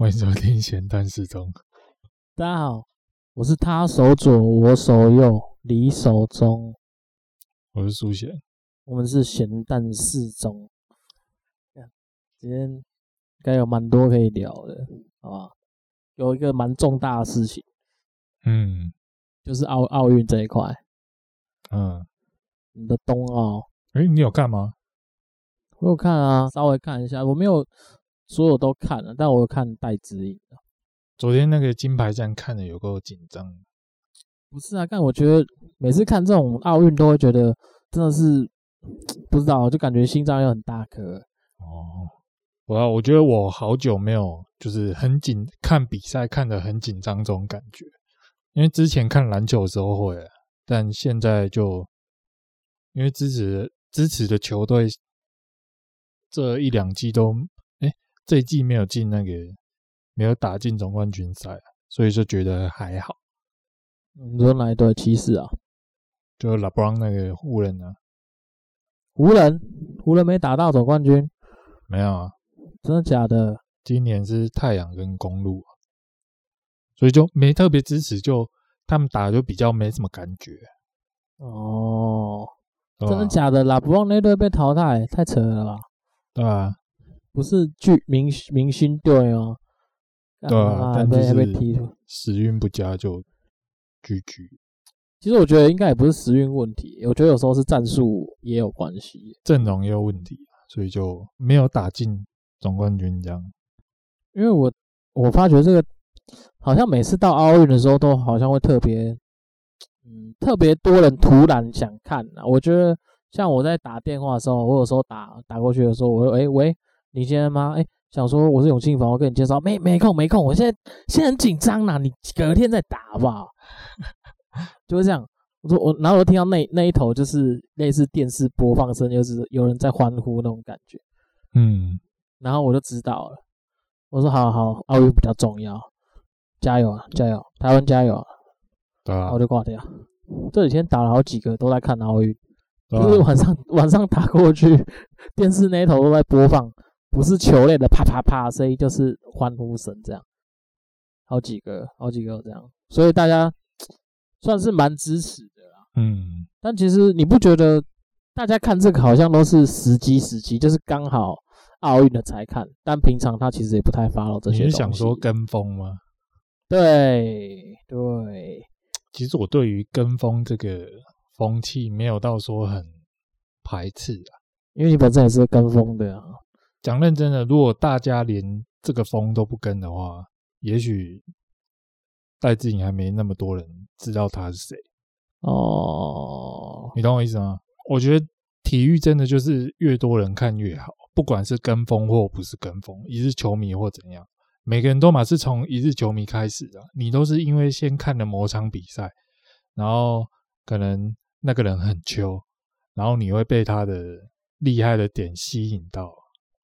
欢迎收听闲谈时中。大家好，我是他手左，我手右，你手中。我是苏贤，我们是闲谈时中。今天应该有蛮多可以聊的，好吧？有一个蛮重大的事情，嗯，就是奥奥运这一块。嗯，你的冬奥，哎、欸，你有看吗？我有看啊，稍微看一下，我没有。所有都看了，但我有看戴资颖。昨天那个金牌战看的有够紧张。不是啊，但我觉得每次看这种奥运都会觉得真的是不知道，就感觉心脏又很大颗。哦，我我觉得我好久没有就是很紧看比赛看的很紧张这种感觉，因为之前看篮球的时候会，但现在就因为支持支持的球队这一两季都。这一季没有进那个，没有打进总冠军赛，所以就觉得还好。你说哪一队？骑士啊？就 LeBron 那个湖人啊？湖人？湖人没打到总冠军？没有啊？真的假的？今年是太阳跟公鹿，所以就没特别支持，就他们打就比较没什么感觉。哦，真的假的？LeBron 那队被淘汰，太扯了吧？对啊。不是巨明明星队哦，对啊，但是被踢出，时运不佳就。其实我觉得应该也不是时运问题，我觉得有时候是战术也有关系，阵容也有问题，所以就没有打进总冠军这样。因为我我发觉这个好像每次到奥运的时候，都好像会特别，嗯，特别多人突然想看啊。我觉得像我在打电话的时候，我有时候打打过去的时候，我说：“哎喂。”你今天吗？哎、欸，想说我是永庆房，我跟你介绍，没没空没空，我现在现在很紧张呐，你隔天再打好不好？就是这样，我说我，然后我听到那那一头就是类似电视播放声，就是有人在欢呼那种感觉，嗯，然后我就知道了，我说好好，奥运比较重要，加油啊加油，台湾加油啊！对啊，我就挂掉。这几天打了好几个都在看奥运，就是晚上晚上打过去，电视那一头都在播放。不是球类的啪啪啪声音，就是欢呼声，这样，好几个，好几个这样，所以大家算是蛮支持的啦。嗯，但其实你不觉得大家看这个好像都是时机时机，就是刚好奥运的才看，但平常他其实也不太 follow 这些。你是想说跟风吗？对对，其实我对于跟风这个风气没有到说很排斥啊，因为你本身也是跟风的啊。讲认真的，如果大家连这个风都不跟的话，也许戴志颖还没那么多人知道他是谁。哦，你懂我意思吗？我觉得体育真的就是越多人看越好，不管是跟风或不是跟风，一日球迷或怎样，每个人都嘛是从一日球迷开始的。你都是因为先看了某场比赛，然后可能那个人很秋，然后你会被他的厉害的点吸引到。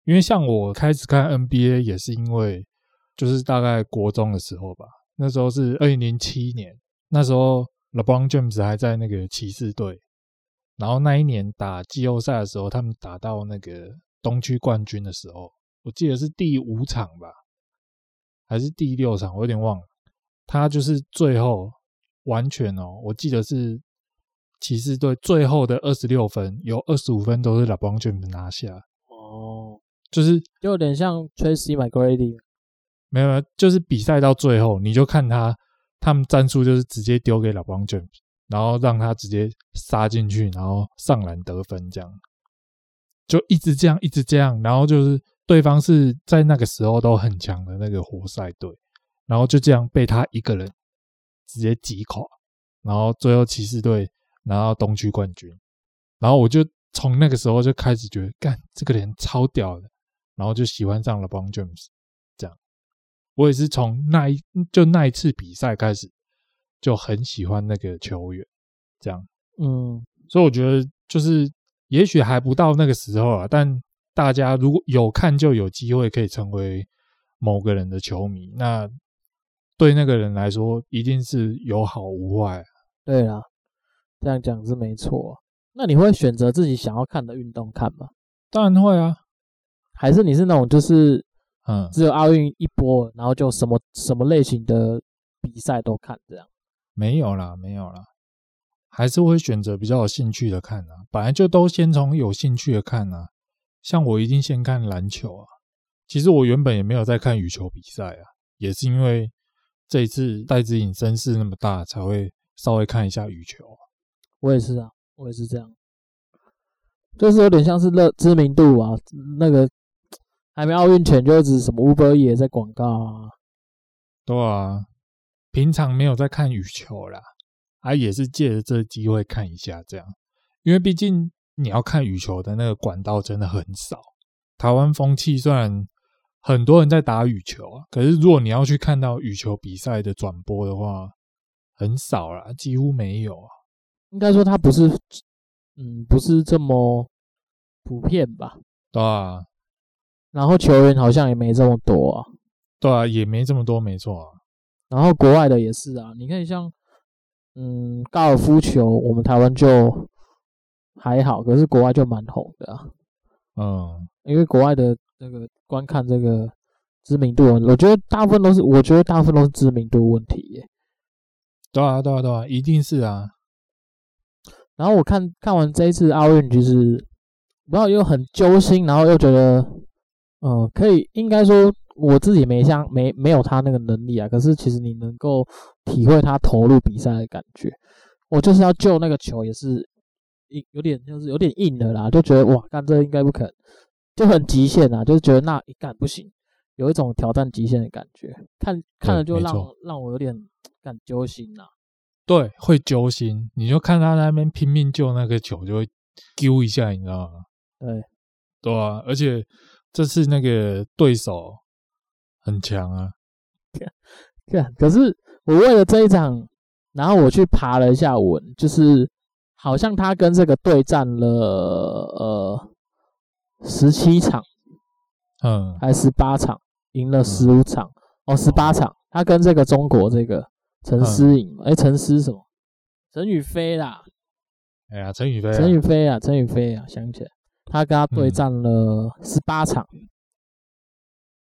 因为像我开始看 NBA 也是因为，就是大概国中的时候吧，那时候是二零零七年，那时候 LeBron James 还在那个骑士队，然后那一年打季后赛的时候，他们打到那个东区冠军的时候，我记得是第五场吧，还是第六场，我有点忘了，他就是最后完全哦，我记得是骑士队最后的二十六分，有二十五分都是 LeBron James 拿下。哦。就是就有点像 Tracy McGrady，没有没有，就是比赛到最后，你就看他他们战术就是直接丢给 LeBron James，然后让他直接杀进去，然后上篮得分，这样就一直这样一直这样，然后就是对方是在那个时候都很强的那个活塞队，然后就这样被他一个人直接击垮，然后最后骑士队拿到东区冠军，然后我就从那个时候就开始觉得，干这个人超屌的。然后就喜欢上了 LeBron James，这样，我也是从那一就那一次比赛开始就很喜欢那个球员，这样，嗯，所以我觉得就是也许还不到那个时候啊，但大家如果有看就有机会可以成为某个人的球迷，那对那个人来说一定是有好无坏啊。对啊，这样讲是没错。那你会选择自己想要看的运动看吗？当然会啊。还是你是那种就是嗯，只有奥运一波，然后就什么什么类型的比赛都看这样。没有啦，没有啦，还是会选择比较有兴趣的看啊。本来就都先从有兴趣的看啊。像我一定先看篮球啊。其实我原本也没有在看羽球比赛啊，也是因为这一次戴资颖声势那么大，才会稍微看一下羽球。啊我也是啊，我也是这样，就是有点像是热知名度啊，那个还没奥运前就一直什么 Uber 也在广告啊。对啊。平常没有在看羽球啦，啊，也是借着这个机会看一下这样，因为毕竟你要看羽球的那个管道真的很少。台湾风气虽然很多人在打羽球啊，可是如果你要去看到羽球比赛的转播的话，很少啦，几乎没有啊。应该说它不是，嗯，不是这么普遍吧？对啊。然后球员好像也没这么多啊。对啊，也没这么多，没错啊。然后国外的也是啊，你看像，嗯，高尔夫球，我们台湾就还好，可是国外就蛮红的啊。嗯，因为国外的那个观看这个知名度，我觉得大部分都是，我觉得大部分都是知名度问题耶。对啊，对啊，对啊，一定是啊。然后我看看完这一次奥运，就是然后又很揪心，然后又觉得，嗯、呃，可以应该说。我自己没像没没有他那个能力啊，可是其实你能够体会他投入比赛的感觉。我就是要救那个球，也是一有点就是有点硬的啦，就觉得哇，干这个应该不可能，就很极限啊，就是觉得那一干不行，有一种挑战极限的感觉。看看了就让让我有点感揪心呐。对，会揪心。你就看他那边拼命救那个球，就会丢一下，你知道吗？对，对啊，而且这次那个对手。很强啊！对，可是我为了这一场，然后我去爬了一下文，就是好像他跟这个对战了呃十七场，嗯，还十八场，赢了十五场，嗯、哦，十八场，他跟这个中国这个陈思颖，哎、嗯，陈思什么？陈宇飞啦，哎呀，陈雨飞，陈宇飞啊，陈宇飞啊，想起来，他跟他对战了十八场。嗯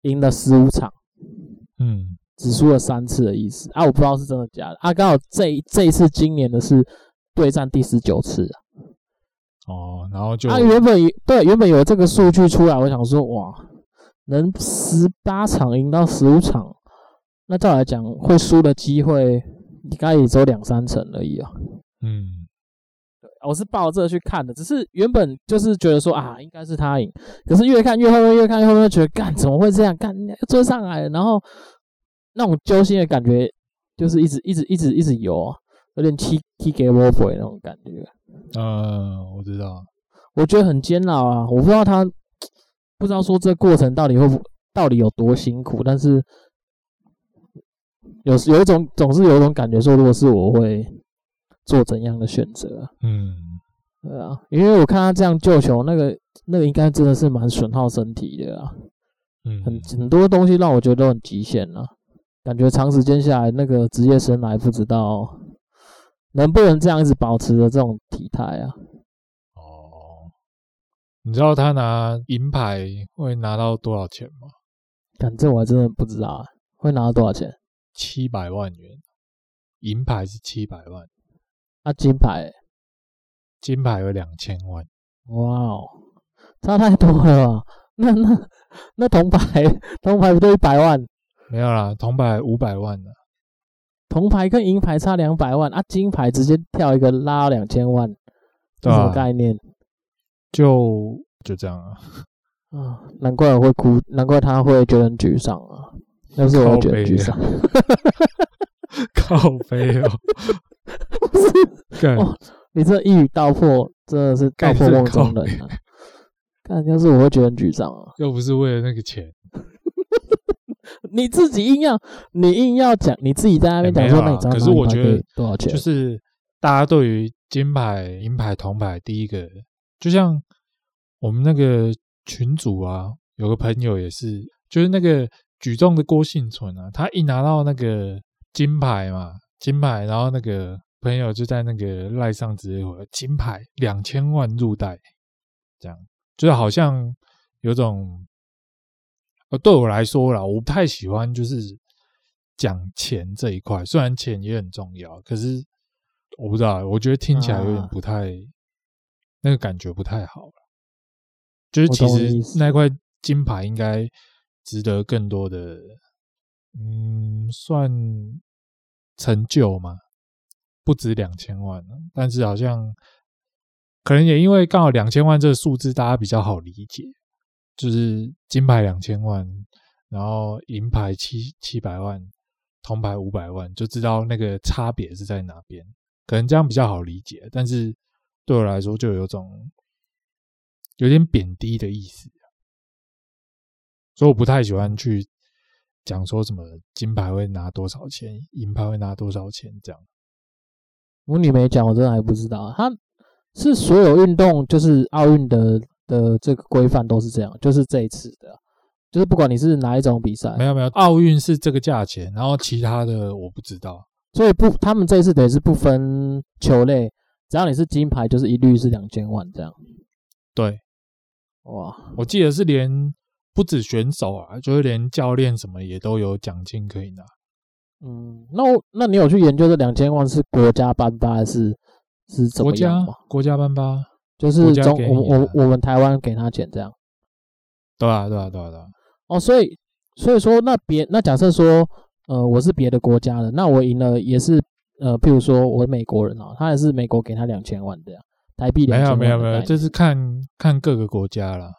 赢了十五场，嗯，只输了三次的意思啊，我不知道是真的假的啊。刚好这这一次今年的是对战第十九次啊。哦，然后就啊，原本对原本有这个数据出来，我想说哇，能十八场赢到十五场，那照来讲会输的机会应该也只有两三成而已啊。嗯。我是抱着去看的，只是原本就是觉得说啊，应该是他赢，可是越看越后面，越看越后面，觉得干怎么会这样？干追上来了，然后那种揪心的感觉，就是一直一直一直一直有，有点踢踢给我鬼那种感觉。嗯，我知道，我觉得很煎熬啊，我不知道他不知道说这过程到底会到底有多辛苦，但是有有一种总是有一种感觉说，如果是我会。做怎样的选择？嗯，对啊，因为我看他这样救球，那个那个应该真的是蛮损耗身体的啊。嗯，很很多东西让我觉得都很极限了，感觉长时间下来，那个职业生涯不知道能不能这样一直保持着这种体态啊。哦，你知道他拿银牌会拿到多少钱吗？反正我还真的不知道啊，会拿到多少钱？七百万元，银牌是七百万。啊，金牌，金牌有两千万，哇哦，差太多了吧？那那那铜牌，铜牌不都一百万？没有啦，铜牌五百万呢。铜牌跟银牌差两百万啊，金牌直接跳一个拉两千万，这什么概念？就就这样啊。啊，难怪我会哭，难怪他会觉得很沮丧啊。要是我会觉得沮丧，靠北哦。不是，哦，你这一语道破，真的是道破梦中人啊！看，要是我会觉得很沮丧啊。又不是为了那个钱，你自己硬要，你硬要讲，你自己在那边讲说那你知道，可是我觉得多少钱？就是大家对于金牌、银牌、铜牌，第一个，就像我们那个群主啊，有个朋友也是，就是那个举重的郭幸存啊，他一拿到那个金牌嘛。金牌，然后那个朋友就在那个赖上直接回金牌两千万入袋，这样就是好像有种呃，对我来说啦，我不太喜欢就是讲钱这一块，虽然钱也很重要，可是我不知道，我觉得听起来有点不太，啊、那个感觉不太好了。就是其实那块金牌应该值得更多的，嗯，算成就嘛，不止两千万了，但是好像可能也因为刚好两千万这个数字大家比较好理解。就是金牌两千万，然后银牌七七百万，铜牌五百万，就知道那个差别是在哪边。可能这样比较好理解，但是对我来说就有种有点贬低的意思，所以我不太喜欢去讲说什么金牌会拿多少钱，银牌会拿多少钱这样。我你没讲，我真的还不知道。他是所有运动，就是奥运的。的这个规范都是这样，就是这一次的，就是不管你是哪一种比赛，没有没有，奥运是这个价钱，然后其他的我不知道，所以不，他们这一次等于是不分球类，只要你是金牌，就是一律是两千万这样。对，哇，我记得是连不止选手啊，就是连教练什么也都有奖金可以拿。嗯，那我那你有去研究这两千万是国家颁发还是是怎么样吗？国家国家颁发。就是中我我我们台湾给他钱这样，对啊对啊对啊对啊。哦，所以所以说那别那假设说，呃，我是别的国家的，那我赢了也是呃，譬如说我美国人哦，他也是美国给他两千万这样，台币两千万。没有没有没有，这是看看各个国家啦。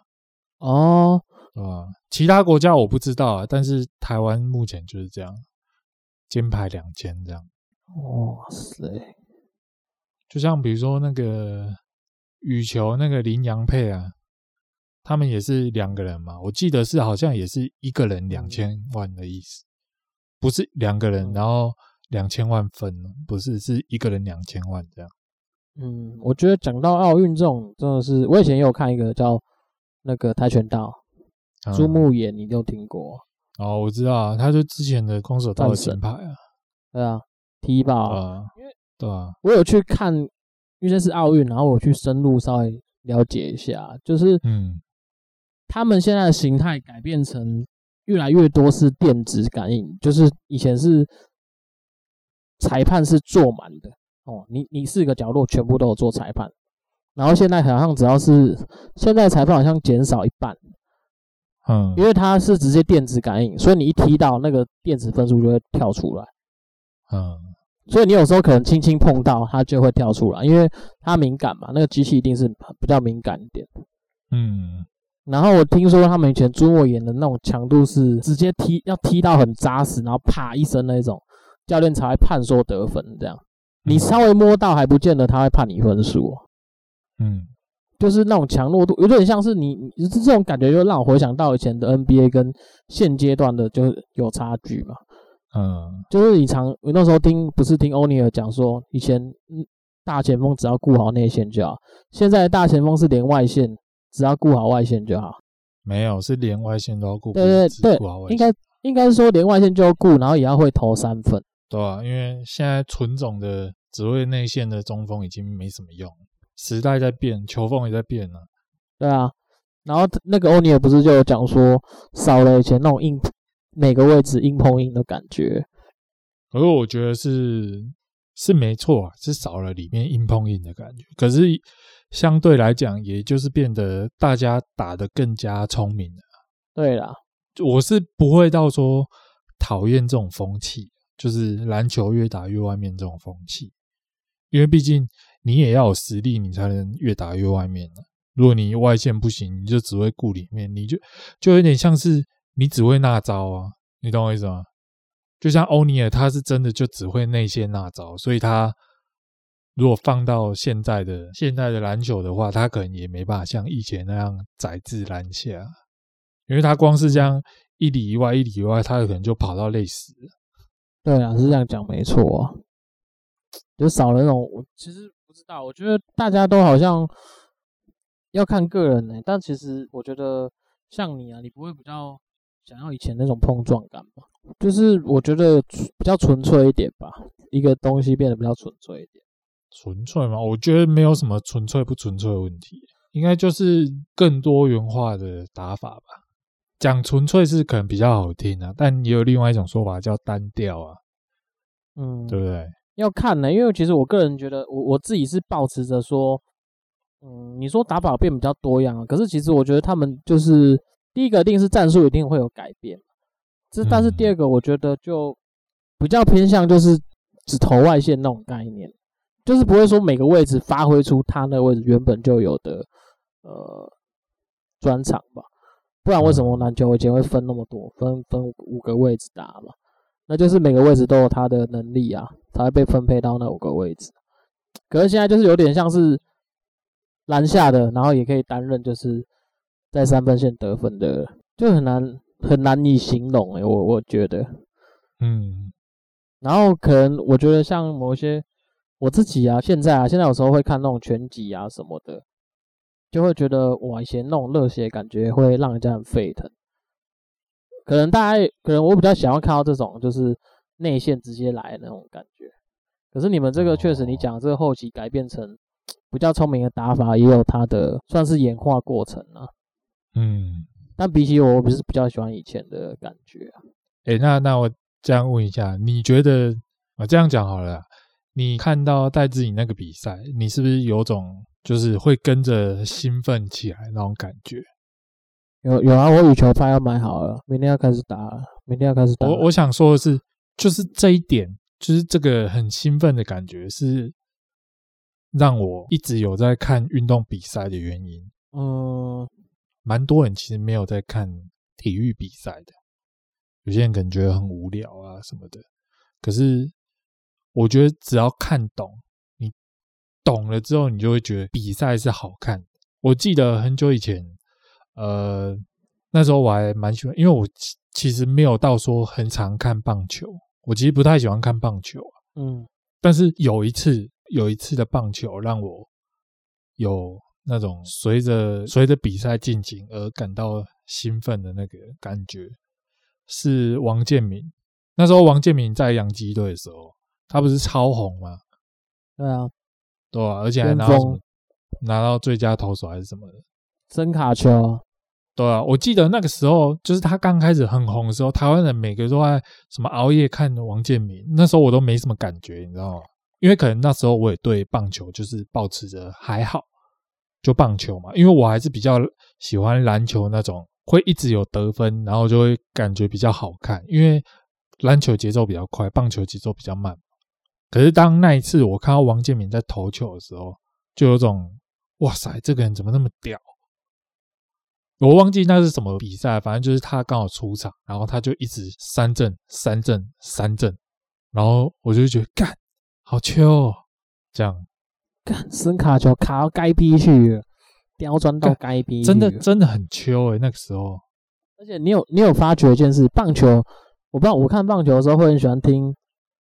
哦，啊，其他国家我不知道啊，但是台湾目前就是这样，金牌两千这样。哇塞，就像比如说那个。羽球那个林洋配啊，他们也是两个人嘛，我记得是好像也是一个人两千万的意思，不是两个人然后两千万分，不是是一个人两千万这样。嗯，我觉得讲到奥运这种真的是，我以前也有看一个叫那个跆拳道，朱木炎，你有听过？哦，我知道啊，他就之前的空手道的金牌啊，对啊，踢爆啊，对啊，我有去看。因为这是奥运，然后我去深入稍微了解一下，就是，嗯，他们现在的形态改变成越来越多是电子感应，就是以前是裁判是坐满的哦，你你四个角落全部都有做裁判，然后现在好像只要是现在裁判好像减少一半，嗯，因为它是直接电子感应，所以你一踢到那个电子分数就会跳出来，嗯。所以你有时候可能轻轻碰到它就会跳出来，因为它敏感嘛，那个机器一定是比较敏感一点。嗯，然后我听说他们以前朱莫炎的那种强度是直接踢要踢到很扎实，然后啪一声那种，教练才会判说得分这样。你稍微摸到还不见得他会判你分数。嗯，就是那种强弱度有点像是你，你这种感觉就让我回想到以前的 NBA 跟现阶段的就有差距嘛。嗯，就是你常我那时候听不是听欧尼尔讲说，以前大前锋只要顾好内线就好，现在大前锋是连外线只要顾好外线就好。没有，是连外线都要顾。对对对，应该应该是说连外线就要顾，然后也要会投三分。对啊，因为现在纯种的只会内线的中锋已经没什么用，时代在变，球风也在变了。对啊，然后那个欧尼尔不是就有讲说，少了以前那种硬。每个位置硬碰硬的感觉，可是我觉得是是没错啊，是少了里面硬碰硬的感觉。可是相对来讲，也就是变得大家打得更加聪明了。对啦，我是不会到说讨厌这种风气，就是篮球越打越外面这种风气，因为毕竟你也要有实力，你才能越打越外面。如果你外线不行，你就只会顾里面，你就就有点像是。你只会那招啊，你懂我意思吗？就像欧尼尔，他是真的就只会内线那招，所以他如果放到现在的现在的篮球的话，他可能也没办法像以前那样宰制篮下，因为他光是这样一里一外一里一外，他可能就跑到累死了。对啊，是这样讲没错啊，就少了那种。其实知道，我觉得大家都好像要看个人呢、欸，但其实我觉得像你啊，你不会比较。想要以前那种碰撞感吧，就是我觉得比较纯粹一点吧，一个东西变得比较纯粹一点。纯粹吗？我觉得没有什么纯粹不纯粹的问题，应该就是更多元化的打法吧。讲纯粹是可能比较好听啊，但也有另外一种说法叫单调啊，嗯，对不对？要看呢，因为其实我个人觉得，我我自己是抱持着说，嗯，你说打法变比较多样啊，可是其实我觉得他们就是第一个一定是战术一定会有改变，这但是第二个我觉得就比较偏向就是只投外线那种概念，就是不会说每个位置发挥出他那个位置原本就有的呃专长吧，不然为什么篮球以前会分那么多，分分五个位置打嘛？那就是每个位置都有他的能力啊，才会被分配到那五个位置。可是现在就是有点像是篮下的，然后也可以担任就是在三分线得分的，就很难很难以形容诶、欸，我我觉得，嗯，然后可能我觉得像某些我自己啊，现在啊，现在有时候会看那种拳击啊什么的，就会觉得哇，以前那种热血感觉会让人家很沸腾。可能大家可能我比较想要看到这种就是内线直接来的那种感觉，可是你们这个确实你讲这个后期改变成比较聪明的打法，也有它的算是演化过程啊。嗯，但比起我，我不是比较喜欢以前的感觉啊。诶，那那我这样问一下，你觉得我这样讲好了，你看到戴志颖那个比赛，你是不是有种就是会跟着兴奋起来那种感觉？有有啊，我羽球拍要买好了，明天要开始打了，明天要开始打。我我想说的是，就是这一点，就是这个很兴奋的感觉，是让我一直有在看运动比赛的原因。嗯，蛮多人其实没有在看体育比赛的，有些人可能觉得很无聊啊什么的。可是我觉得只要看懂，你懂了之后，你就会觉得比赛是好看。我记得很久以前。呃，那时候我还蛮喜欢，因为我其实没有到说很常看棒球，我其实不太喜欢看棒球，啊嗯，但是有一次，有一次的棒球让我有那种随着随着比赛进行而感到兴奋的那个感觉，是王建民。那时候王建民在洋基队的时候，他不是超红吗？对啊，对啊，而且还拿到拿到最佳投手还是什么的，真卡球。对啊，我记得那个时候，就是他刚开始很红的时候，台湾人每个都在什么熬夜看王建民，那时候我都没什么感觉，你知道吗？因为可能那时候我也对棒球就是抱持着还好，就棒球嘛，因为我还是比较喜欢篮球那种会一直有得分，然后就会感觉比较好看，因为篮球节奏比较快，棒球节奏比较慢。可是当那一次我看到王建民在投球的时候，就有种哇塞，这个人怎么那么屌？我忘记那是什么比赛，反正就是他刚好出场，然后他就一直三振、三振、三振，然后我就觉得干好秋哦，这样干声卡球卡到该逼去了，刁钻到该逼，真的真的很秋诶，那个时候。而且你有你有发觉一件事，棒球我不知道，我看棒球的时候会很喜欢听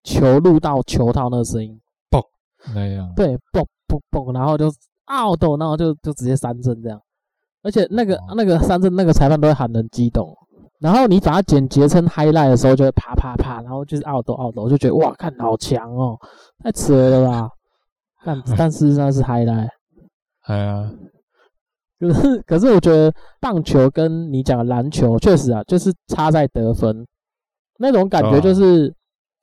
球入到球套那个声音，嘣那样，对，嘣嘣嘣，然后就 out，然后就就直接三振这样。而且那个、哦、那个三振那个裁判都会喊人激动，然后你把它剪辑成 highlight 的时候，就会啪啪啪，然后就是 out out，我就觉得哇，看好强哦，太扯了吧！但但事实上是 highlight，哎呀，可是可是我觉得棒球跟你讲的篮球确实啊，就是差在得分。那种感觉，就是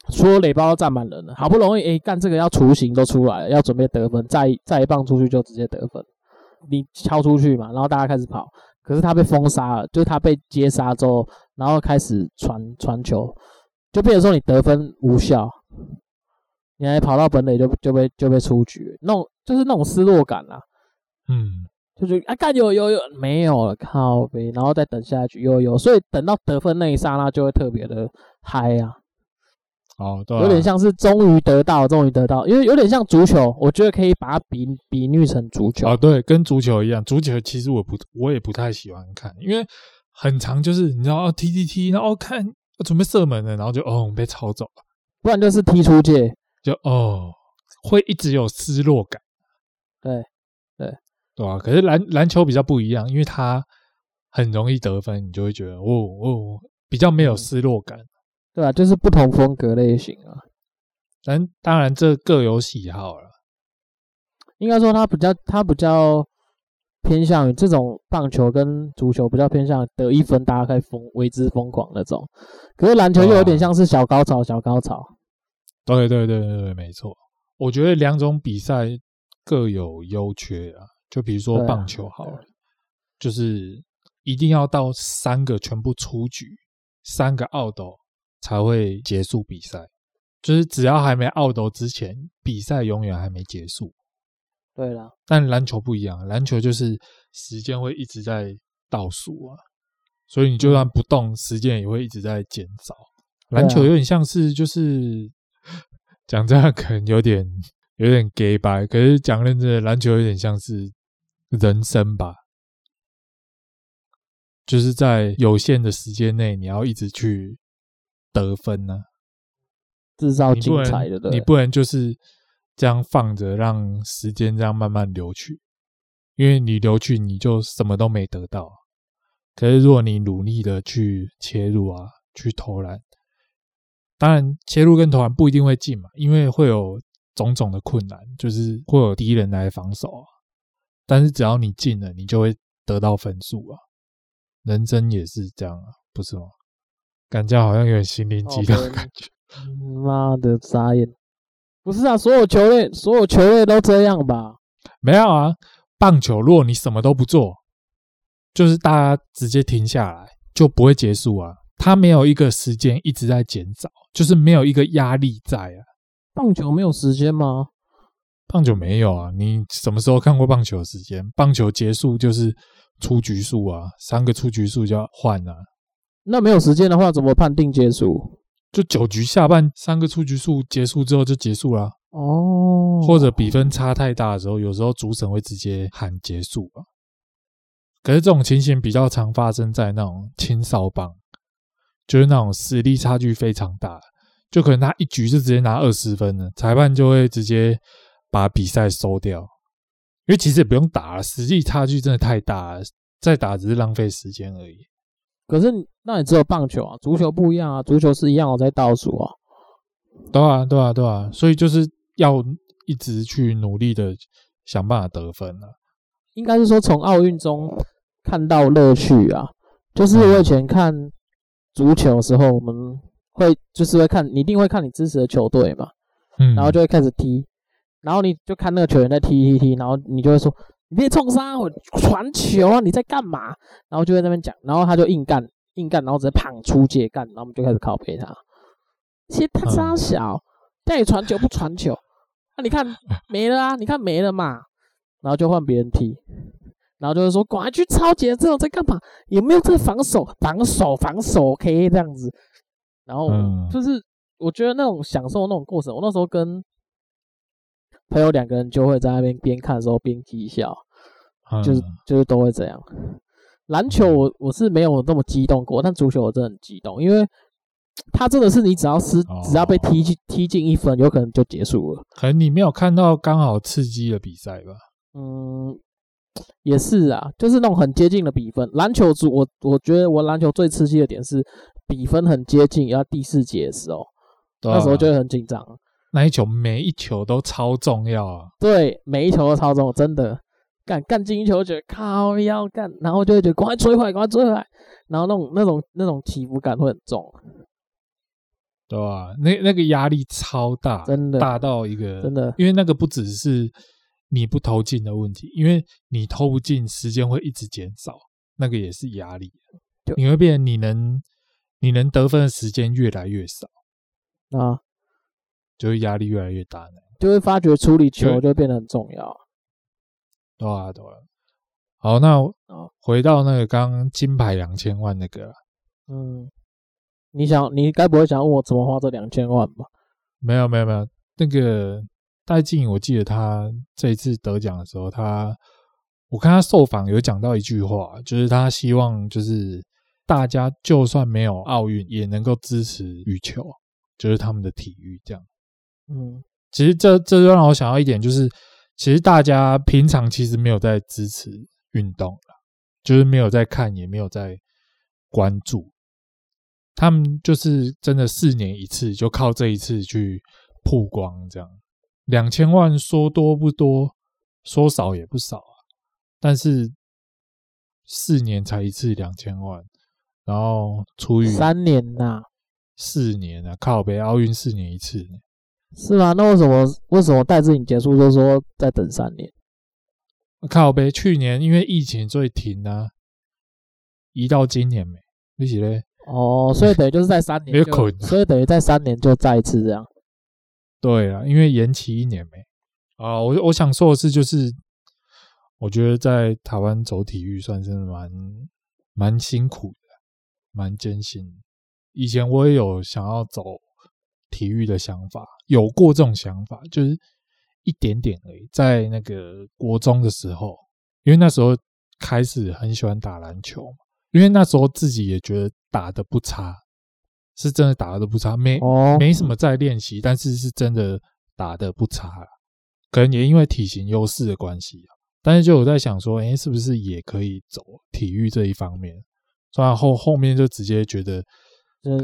所有垒包都站满人了，好不容易哎干这个要雏形都出来了，要准备得分，再再一棒出去就直接得分。你敲出去嘛，然后大家开始跑，可是他被封杀了，就是他被接杀之后，然后开始传传球，就变成说你得分无效，你还跑到本垒就就被就被出局，那种就是那种失落感啊，嗯，就觉得啊，干有有有没有了，靠呗，然后再等下一局有有，所以等到得分那一刹那就会特别的嗨啊。哦，对啊，有点像是终于得到，终于得到，因为有点像足球，我觉得可以把它比比喻成足球。哦，对，跟足球一样，足球其实我不，我也不太喜欢看，因为很长，就是你知道，踢踢踢，然后看准备射门了，然后就哦被抄走了，不然就是踢出界，就哦会一直有失落感。对对对啊，可是篮篮球比较不一样，因为它很容易得分，你就会觉得哦哦比较没有失落感。嗯对啊，就是不同风格类型啊，但当然这各有喜好了。应该说他比较他比较偏向于这种棒球跟足球比较偏向得一分，大家可以疯为之疯狂那种。可是篮球又有点像是小高潮，小高潮。对对对对对，没错。我觉得两种比赛各有优缺啊。就比如说棒球好了，就是一定要到三个全部出局，三个 out 才会结束比赛。就是只要还没 out 之前，比赛永远还没结束。对了，但篮球不一样，篮球就是时间会一直在倒数啊，所以你就算不动，时间也会一直在减少。篮球有点像是，就是 讲这样可能有点有点 gay 白，可是讲认真的，篮球有点像是人生吧，就是在有限的时间内，你要一直去得分呢、啊，制造精彩的，你不能就是。这样放着，让时间这样慢慢流去，因为你流去，你就什么都没得到。可是如果你努力的去切入啊，去投篮，当然切入跟投篮不一定会进嘛，因为会有种种的困难，就是会有敌人来防守啊。但是只要你进了，你就会得到分数啊。人生也是这样啊，不是吗？感觉好像有点心灵鸡汤的感觉。妈的，眨眼。不是啊，所有球类，所有球类都这样吧？没有啊，棒球，如果你什么都不做，就是大家直接停下来，就不会结束啊。它没有一个时间一直在减少，就是没有一个压力在啊。棒球没有时间吗？棒球没有啊，你什么时候看过棒球的时间？棒球结束就是出局数啊，三个出局数就要换啊。那没有时间的话，怎么判定结束？就九局下半三个出局数结束之后就结束了哦，或者比分差太大的时候，有时候主审会直接喊结束啊。可是这种情形比较常发生在那种青少棒，就是那种实力差距非常大，就可能他一局就直接拿二十分了，裁判就会直接把比赛收掉，因为其实也不用打了，实力差距真的太大了，再打只是浪费时间而已。可是，那你只有棒球啊，足球不一样啊，足球是一样我在倒数啊。对啊，对啊，对啊，所以就是要一直去努力的想办法得分啊。应该是说从奥运中看到乐趣啊，就是我以前看足球的时候，我们会就是会看，你一定会看你支持的球队嘛，嗯，然后就会开始踢，然后你就看那个球员在踢踢踢，然后你就会说。你别冲杀我传球啊！你在干嘛？然后就在那边讲，然后他就硬干硬干，然后直接胖出界干，然后我们就开始拷贝他。其实他杀小，叫你传球不传球，那、啊、你看没了啊！你看没了嘛？然后就换别人踢，然后就是说，赶快去抄截这种在干嘛？有没有这个防守？防守防守，OK 这样子。然后就是我觉得那种享受那种过程，我那时候跟。朋友两个人就会在那边边看的时候边踢笑，就是就是都会这样。篮球我我是没有那么激动过，但足球我真的很激动，因为他真的是你只要是只要被踢进踢进一分，有可能就结束了。可能你没有看到刚好刺激的比赛吧？嗯，也是啊，就是那种很接近的比分。篮球组我我觉得我篮球最刺激的点是比分很接近，要第四节的时候，那时候就会很紧张。那一球每一球都超重要啊！对，每一球都超重要，真的干干进一球，觉得靠要干，然后就会觉得赶快追回来，赶快追回来，然后那种那种那种起伏感会很重，对吧、啊？那那个压力超大，真的大到一个真的，因为那个不只是你不投进的问题，因为你投不进，时间会一直减少，那个也是压力，你会变，你能你能得分的时间越来越少啊。就会压力越来越大呢，就会发觉处理球就会变得很重要。对啊，对啊。好，那回到那个刚刚金牌两千万那个，嗯，你想，你该不会想问我怎么花这两千万吧？没有，没有，没有。那个戴资颖，我记得他这一次得奖的时候，他我看他受访有讲到一句话，就是他希望就是大家就算没有奥运，也能够支持羽球，就是他们的体育这样。嗯，其实这这就让我想到一点，就是其实大家平常其实没有在支持运动了，就是没有在看，也没有在关注。他们就是真的四年一次，就靠这一次去曝光，这样两千万说多不多，说少也不少啊。但是四年才一次两千万，然后除以三年呐、啊，四年啊，靠北奥运四年一次，是吗？那为什么为什么戴志颖结束就说再等三年？靠呗去年因为疫情所以停啊，移到今年没，你是嘞？哦，所以等于就是在三年，没有所以等于在三年就再一次这样。对啊，因为延期一年没啊。我我想说的是，就是我觉得在台湾走体育算是蛮蛮辛苦的，蛮艰辛。以前我也有想要走体育的想法，有过这种想法，就是一点点而已。在那个国中的时候，因为那时候开始很喜欢打篮球嘛，因为那时候自己也觉得。打的不差，是真的打的不差，没哦没什么在练习，但是是真的打的不差，可能也因为体型优势的关系，但是就有在想说，哎，是不是也可以走体育这一方面？然后后面就直接觉得，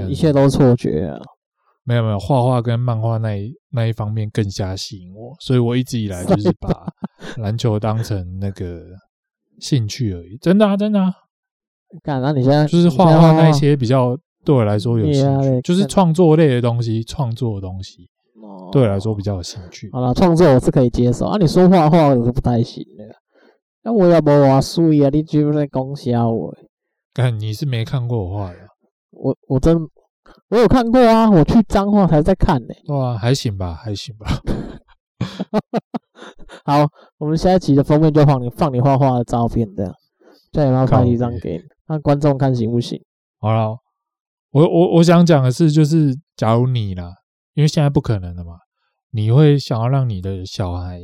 一切都错觉啊！没有没有，画画跟漫画那一那一方面更加吸引我，所以我一直以来就是把篮球当成那个兴趣而已，真的啊，真的啊。干，那你现在就是画画那些比较对我来说有兴趣，就是创作类的东西，创作的东西，对我来说比较有兴趣。好了，创作我是可以接受啊。你说画画我是不太行的，那我也无画水啊，你居然在讲笑我？干，你是没看过我画的？我我真我有看过啊，我去彰化才在看呢。哇，还行吧，还行吧。好，我们下一期的封面就放你放你画画的照片，这样，再有没有发一张给你？让观众看行不行？好了，我我我想讲的是，就是假如你啦，因为现在不可能的嘛，你会想要让你的小孩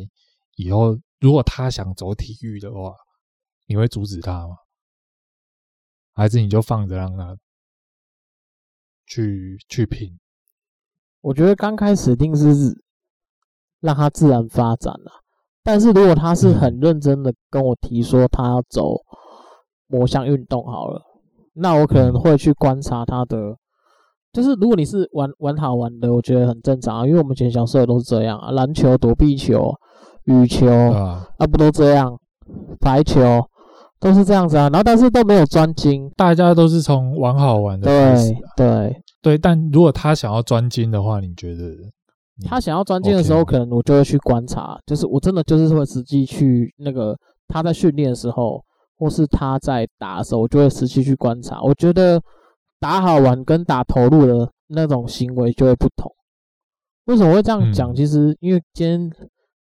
以后，如果他想走体育的话，你会阻止他吗？还是你就放着让他去去拼？我觉得刚开始一定是让他自然发展啦，但是如果他是很认真的跟我提说他要走。某项运动好了，那我可能会去观察他的，就是如果你是玩玩好玩的，我觉得很正常啊，因为我们以前小时候都是这样啊，篮球、躲避球、羽球啊，啊不都这样，排球都是这样子啊，然后但是都没有专精，大家都是从玩好玩的开始啊，对对对，但如果他想要专精的话，你觉得？他想要专精的时候，可能我就会去观察，就是我真的就是会实际去那个他在训练的时候。或是他在打的时候，我就会实际去观察。我觉得打好玩跟打投入的那种行为就会不同。为什么会这样讲？其实因为今天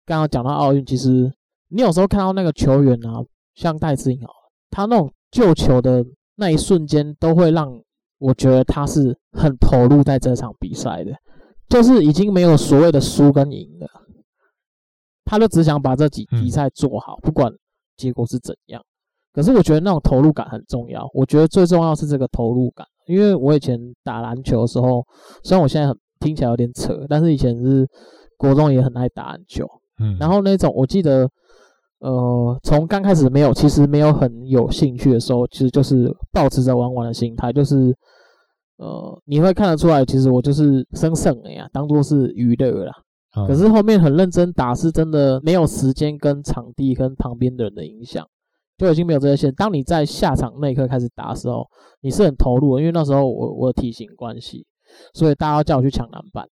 刚刚讲到奥运，其实你有时候看到那个球员啊，像戴资颖，他那种救球的那一瞬间，都会让我觉得他是很投入在这场比赛的，就是已经没有所谓的输跟赢了，他就只想把这几比赛做好，不管结果是怎样。可是我觉得那种投入感很重要。我觉得最重要是这个投入感，因为我以前打篮球的时候，虽然我现在很听起来有点扯，但是以前是国中也很爱打篮球。嗯，然后那种我记得，呃，从刚开始没有，其实没有很有兴趣的时候，其实就是保持着玩玩的心态，就是呃，你会看得出来，其实我就是生胜的呀，当做是娱乐啦。可是后面很认真打，是真的没有时间跟场地跟旁边的人的影响。就已经没有这些线。当你在下场那一刻开始打的时候，你是很投入的，因为那时候我我的体型关系，所以大家要叫我去抢篮板，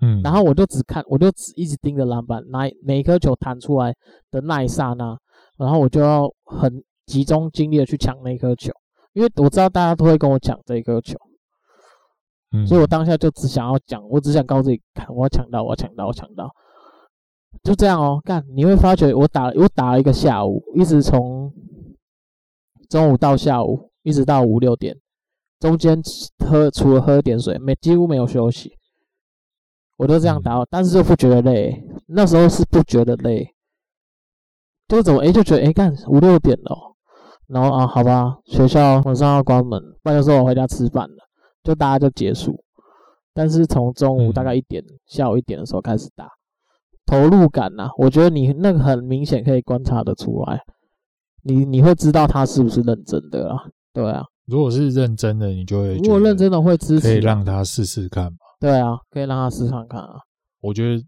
嗯，然后我就只看，我就只一直盯着篮板，哪每一颗球弹出来的那一刹那，然后我就要很集中精力的去抢那颗球，因为我知道大家都会跟我抢这一颗球，嗯，所以我当下就只想要讲，我只想告诉自己，看我要抢到，我要抢到，我抢到。就这样哦，干，你会发觉我打我打了一个下午，一直从中午到下午，一直到五六点，中间喝除了喝点水，没几乎没有休息，我都这样打，但是就不觉得累，那时候是不觉得累，就怎么哎就觉得哎干五六点了，然后啊好吧，学校晚上要关门，不然就说我回家吃饭了，就大家就结束，但是从中午大概一点，下午一点的时候开始打。投入感呐、啊，我觉得你那个很明显可以观察得出来，你你会知道他是不是认真的啊？对啊，如果是认真的，你就会如果认真的会支持，可以让他试试看嘛。对啊，可以让他试试看啊。我觉得，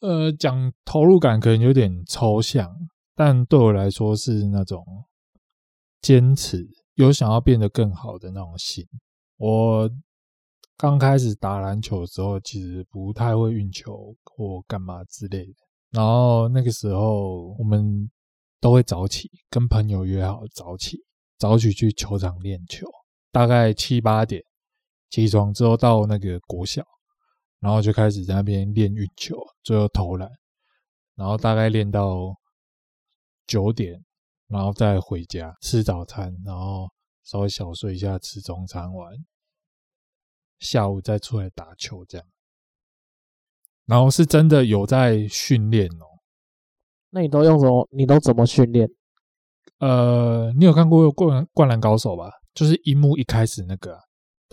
呃，讲投入感可能有点抽象，但对我来说是那种坚持，有想要变得更好的那种心。我刚开始打篮球的时候，其实不太会运球或干嘛之类的。然后那个时候，我们都会早起，跟朋友约好早起，早起去球场练球。大概七八点起床之后，到那个国小，然后就开始在那边练运球，最后投篮，然后大概练到。九点，然后再回家吃早餐，然后稍微小睡一下，吃中餐完，下午再出来打球这样。然后是真的有在训练哦。那你都用什么？你都怎么训练？呃，你有看过《灌灌篮高手》吧？就是樱木一开始那个、啊，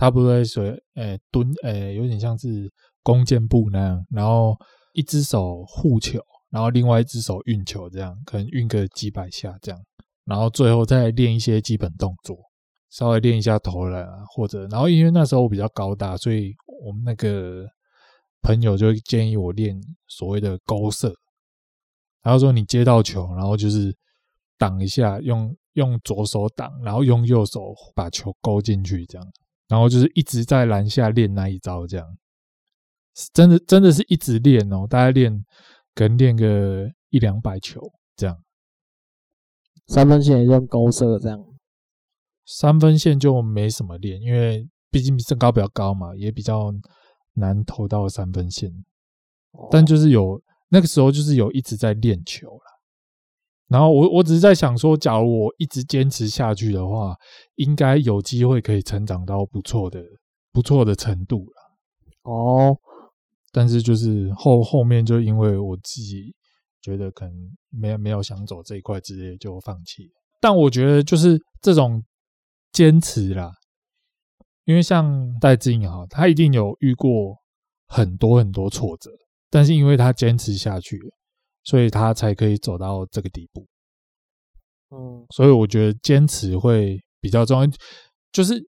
他不会说，诶蹲，诶有点像是弓箭步那样，然后一只手护球。然后另外一只手运球，这样可能运个几百下这样，然后最后再练一些基本动作，稍微练一下投篮啊，或者然后因为那时候我比较高大，所以我们那个朋友就建议我练所谓的勾射，然后说你接到球，然后就是挡一下，用用左手挡，然后用右手把球勾进去这样，然后就是一直在篮下练那一招这样，真的真的是一直练哦，大概练。可能练个一两百球这样，三分线也用勾射这样，三分线就没什么练，因为毕竟身高比较高嘛，也比较难投到三分线。但就是有那个时候就是有一直在练球了，然后我我只是在想说，假如我一直坚持下去的话，应该有机会可以成长到不错的不错的程度了。哦。但是就是后后面就因为我自己觉得可能没没有想走这一块直接，就放弃。但我觉得就是这种坚持啦，因为像戴志颖哈，他一定有遇过很多很多挫折，但是因为他坚持下去，所以他才可以走到这个地步。嗯，所以我觉得坚持会比较重要，就是。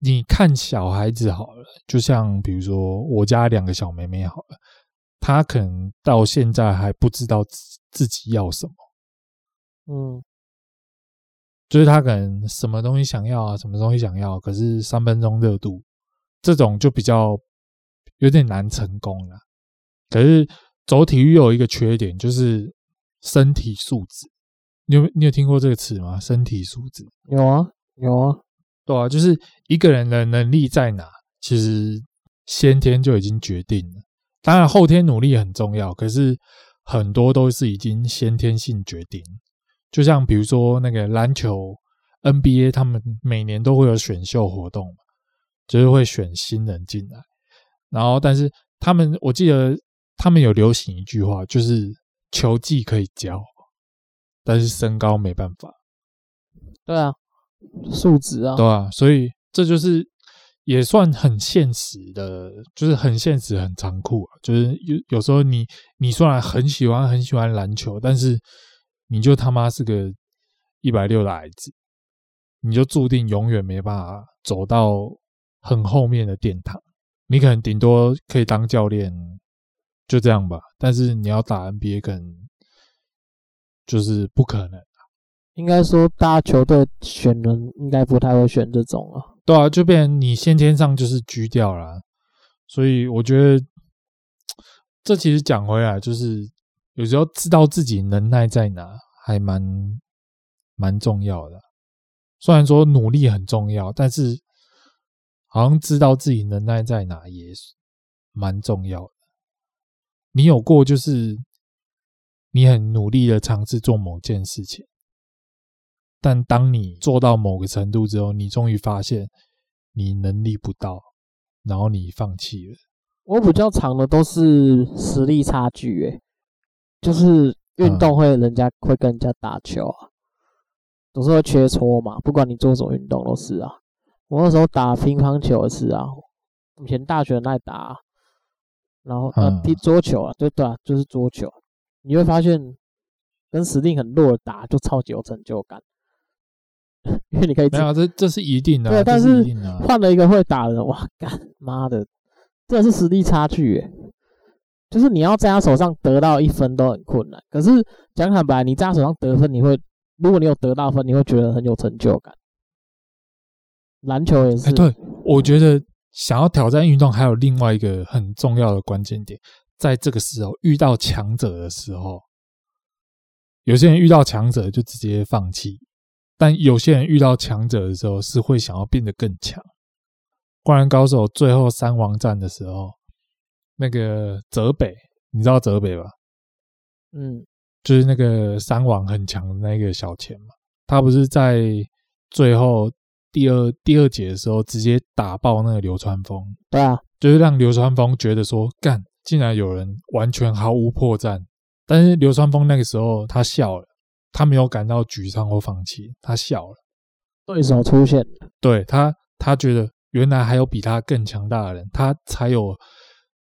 你看小孩子好了，就像比如说我家两个小妹妹好了，她可能到现在还不知道自自己要什么，嗯，就是她可能什么东西想要啊，什么东西想要，可是三分钟热度这种就比较有点难成功了。可是走体育有一个缺点，就是身体素质。你有你有听过这个词吗？身体素质？有啊，有啊。对啊，就是一个人的能力在哪，其实先天就已经决定了。当然后天努力很重要，可是很多都是已经先天性决定。就像比如说那个篮球 NBA，他们每年都会有选秀活动，就是会选新人进来。然后，但是他们我记得他们有流行一句话，就是球技可以教，但是身高没办法。对啊。素质啊，对啊，所以这就是也算很现实的，就是很现实、很残酷啊。就是有有时候你你虽然很喜欢很喜欢篮球，但是你就他妈是个一百六的矮子，你就注定永远没办法走到很后面的殿堂。你可能顶多可以当教练，就这样吧。但是你要打 NBA，可能就是不可能。应该说，大家球队选人应该不太会选这种啊。对啊，就变成你先天上就是狙掉了。所以我觉得，这其实讲回来，就是有时候知道自己能耐在哪，还蛮蛮重要的。虽然说努力很重要，但是好像知道自己能耐在哪也蛮重要的。你有过就是你很努力的尝试做某件事情。但当你做到某个程度之后，你终于发现你能力不到，然后你放弃了。我比较长的都是实力差距，诶，就是运动会人家会跟人家打球啊，总是会切磋嘛。不管你做什么运动都是啊。我那时候打乒乓球也是啊，以前大学很爱打，然后呃踢桌球啊，对对啊，就是桌球。你会发现跟实力很弱的打就超级有成就感。因为你可以没有，这这是一定的。对，但是换了一个会打的人，哇，干妈的，这是实力差距，诶，就是你要在他手上得到一分都很困难。可是讲坦白，你在他手上得分，你会，如果你有得到分，你会觉得很有成就感。篮球也是。哎，对，我觉得想要挑战运动，还有另外一个很重要的关键点，在这个时候遇到强者的时候，有些人遇到强者就直接放弃，但有些人遇到强者的时候是会想要变得更强。灌篮高手最后三王战的时候，那个泽北，你知道泽北吧？嗯，就是那个三王很强的那个小前嘛，他不是在最后。第二第二节的时候，直接打爆那个流川枫。对啊，就是让流川枫觉得说，干，竟然有人完全毫无破绽。但是流川枫那个时候他笑了，他没有感到沮丧或放弃，他笑了。对手出现，对他，他觉得原来还有比他更强大的人，他才有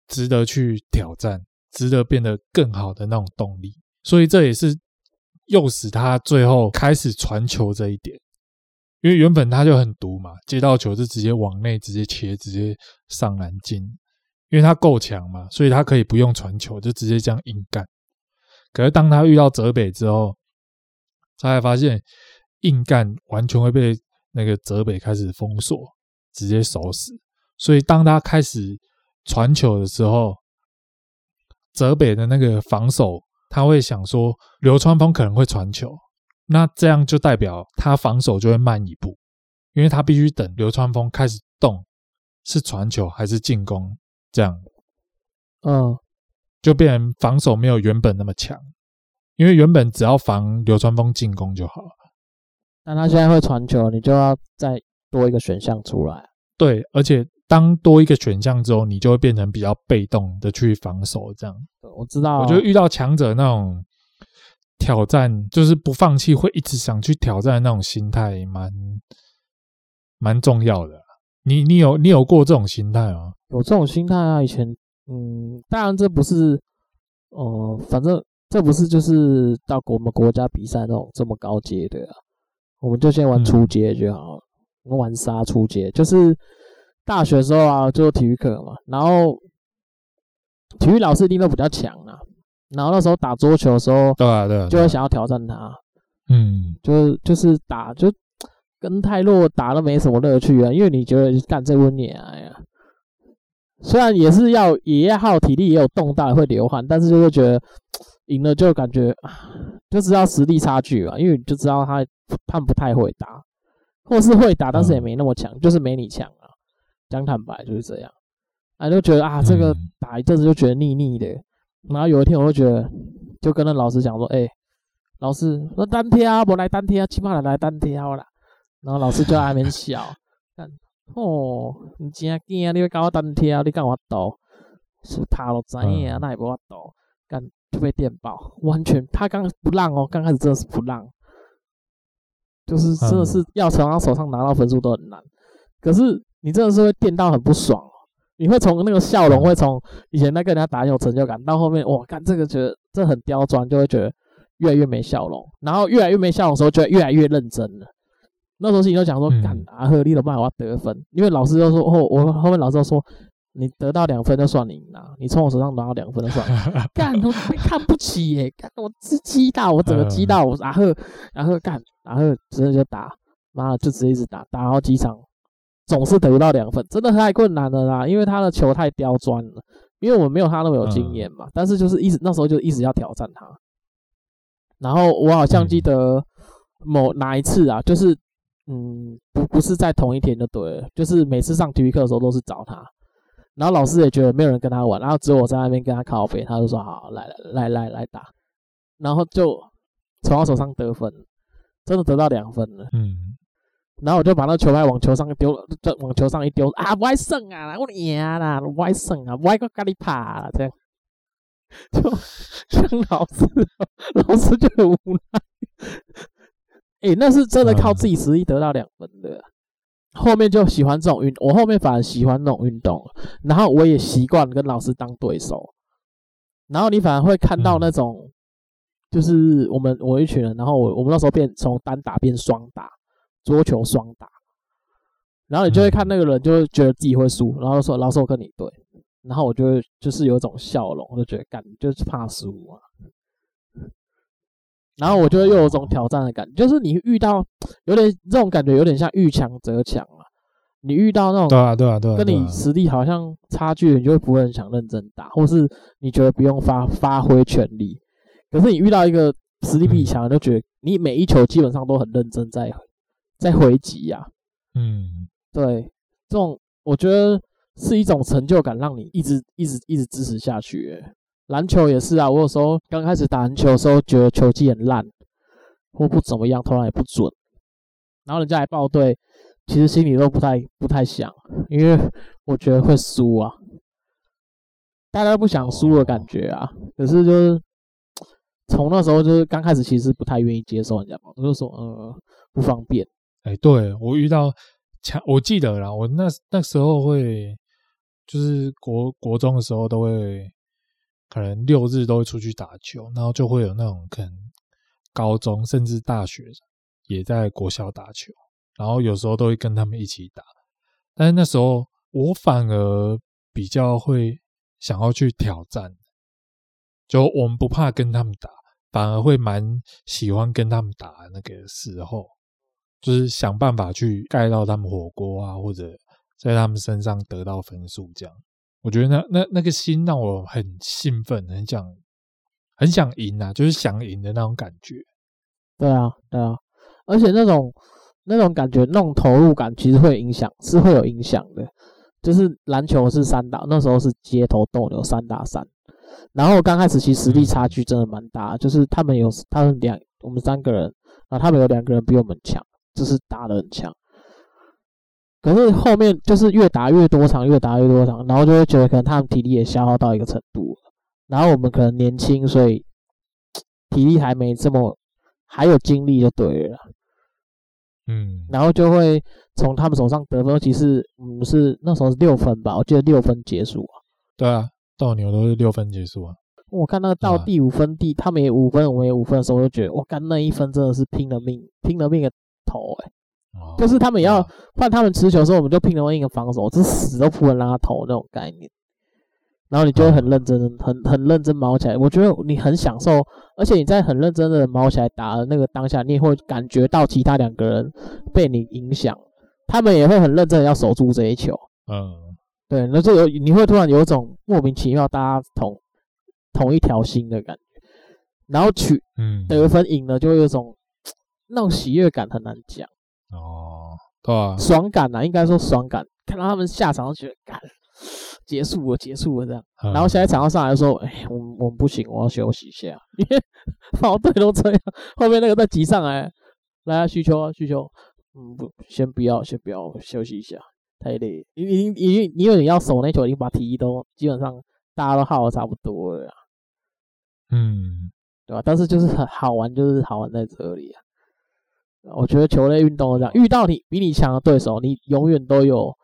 值得去挑战、值得变得更好的那种动力。所以这也是诱使他最后开始传球这一点。因为原本他就很毒嘛，接到球就直接往内直接切，直接上篮进。因为他够强嘛，所以他可以不用传球，就直接这样硬干。可是当他遇到泽北之后，他才发现硬干完全会被那个泽北开始封锁，直接守死。所以当他开始传球的时候，泽北的那个防守他会想说，流川枫可能会传球。那这样就代表他防守就会慢一步，因为他必须等流川枫开始动，是传球还是进攻，这样，嗯，就变成防守没有原本那么强，因为原本只要防流川枫进攻就好了。那他现在会传球，你就要再多一个选项出来。对，而且当多一个选项之后，你就会变成比较被动的去防守，这样。我知道，我觉得遇到强者那种。挑战就是不放弃，会一直想去挑战那种心态，蛮蛮重要的。你你有你有过这种心态吗？有这种心态啊，以前嗯，当然这不是哦、呃，反正这不是就是到我们国家比赛那种这么高阶的啊，我们就先玩初阶就好，嗯、玩杀初阶，就是大学的时候啊，就体育课嘛，然后体育老师一定都比较强啊。然后那时候打桌球的时候，对啊，对啊，就会想要挑战他，嗯，就就是打，就跟泰洛打都没什么乐趣啊，因为你觉得干这温年哎呀，虽然也是要也要耗体力，也有动大会流汗，但是就会觉得赢了就感觉就知道实力差距嘛，因为你就知道他他不太会打，或是会打，但是也没那么强，嗯、就是没你强啊。讲坦白就是这样，啊，就觉得啊，这个打一阵子就觉得腻腻的。然后有一天，我就觉得，就跟那老师讲说：“哎、欸，老师，说单挑，我来单挑，起码来来单挑啦。”然后老师就在那边笑，看哦，你真惊，你会跟我单挑，你跟我斗，是怕了怎样？那也不我斗，干就被电爆，完全他刚不让哦，刚开始真的是不让，就是真的是要从他手上拿到分数都很难，可是你真的是会电到很不爽。你会从那个笑容，会从以前那跟人家打有成就感，到后面哇，看这个觉得这很刁钻，就会觉得越来越没笑容，然后越来越没笑容的时候，就会越来越认真了。那时候心里就讲说，干阿赫利的办法我要得分，因为老师就说，哦，我后面老师就说，你得到两分就算你赢了，你从我手上拿到两分就算，干我被看不起耶，干我自激到我整个激到我阿赫，阿赫干阿赫直接就打，妈的就直接一直打，打到几场。总是得不到两分，真的太困难了啦！因为他的球太刁钻了，因为我们没有他那么有经验嘛。嗯、但是就是一直那时候就一直要挑战他。然后我好像记得某哪一次啊，就是嗯，不不是在同一天就对了，就是每次上体育课的时候都是找他。然后老师也觉得没有人跟他玩，然后只有我在那边跟他靠背，他就说好，来来来来来打，然后就从他手上得分，真的得到两分了。嗯。然后我就把那球拍往球上一丢，就往球上一丢啊，不爱胜啊，我赢啦，不爱胜啊，不爱个咖喱趴这样，就像老师，老师就很无奈。哎、那是真的靠自己实力得到两分的。后面就喜欢这种运，我后面反而喜欢那种运动，然后我也习惯跟老师当对手。然后你反而会看到那种，就是我们我一群人，然后我我们那时候变从单打变双打。桌球双打，然后你就会看那个人，就会觉得自己会输，然后说：“老师，我跟你对。”然后我就会就是有一种笑容，我就觉得干就是怕输啊。然后我就会又有一种挑战的感觉，就是你遇到有点这种感觉，有点像遇强则强啊。你遇到那种对啊对啊对啊，跟你实力好像差距，你就不会很想认真打，或是你觉得不用发发挥全力。可是你遇到一个实力比你强，就觉得你每一球基本上都很认真在在回击呀。嗯，对，这种我觉得是一种成就感，让你一直一直一直支持下去。篮球也是啊，我有时候刚开始打篮球的时候，觉得球技很烂，或不怎么样，投篮也不准，然后人家来报队。其实心里都不太不太想，因为我觉得会输啊，大家不想输的感觉啊。可是就是从那时候就是刚开始，其实不太愿意接受人家嘛，就说呃不方便。哎，对，我遇到强，我记得啦，我那那时候会就是国国中的时候都会，可能六日都会出去打球，然后就会有那种可能高中甚至大学也在国小打球。然后有时候都会跟他们一起打，但是那时候我反而比较会想要去挑战，就我们不怕跟他们打，反而会蛮喜欢跟他们打那个时候，就是想办法去盖到他们火锅啊，或者在他们身上得到分数，这样。我觉得那那那个心让我很兴奋，很想很想赢啊，就是想赢的那种感觉。对啊，对啊，而且那种。那种感觉，那种投入感，其实会影响，是会有影响的。就是篮球是三打，那时候是街头斗牛三打三。然后刚开始其实实力差距真的蛮大，就是他们有他们两，我们三个人，然后他们有两个人比我们强，就是打的很强。可是后面就是越打越多场，越打越多场，然后就会觉得可能他们体力也消耗到一个程度，然后我们可能年轻，所以体力还没这么还有精力就对了。嗯，然后就会从他们手上得分，其实嗯是那时候是六分吧，我记得六分结束啊。对啊，斗牛都是六分结束啊。我看那个到第五分，第他们也五分，我们也五分的时候，我就觉得我干那一分真的是拼了命，拼了命的投哎、欸，就是他们要换他们持球的时候，我们就拼了命的防守，是死都不能让他投那种概念。然后你就会很认真的、很很认真毛起来。我觉得你很享受，而且你在很认真的毛起来打的那个当下，你也会感觉到其他两个人被你影响，他们也会很认真的要守住这一球。嗯，对，那就有你会突然有一种莫名其妙大家同同一条心的感觉，然后取嗯得分赢了，就会有一种那种喜悦感很难讲。哦，对啊，爽感啊，应该说爽感，看到他们下场就觉得干。结束了，结束了，这样。嗯、然后下一场要上来说：“哎，我们我们不行，我要休息一下。”因为跑队都这样，后面那个再挤上来，来啊，需求啊，需求。嗯，不，先不要，先不要，休息一下，太累。已经已经，因为你要守那球，已经把体力都基本上大家都耗的差不多了。嗯，对吧？但是就是很好玩，就是好玩在这里啊。我觉得球类运动这样，遇到你比你强的对手，你永远都有。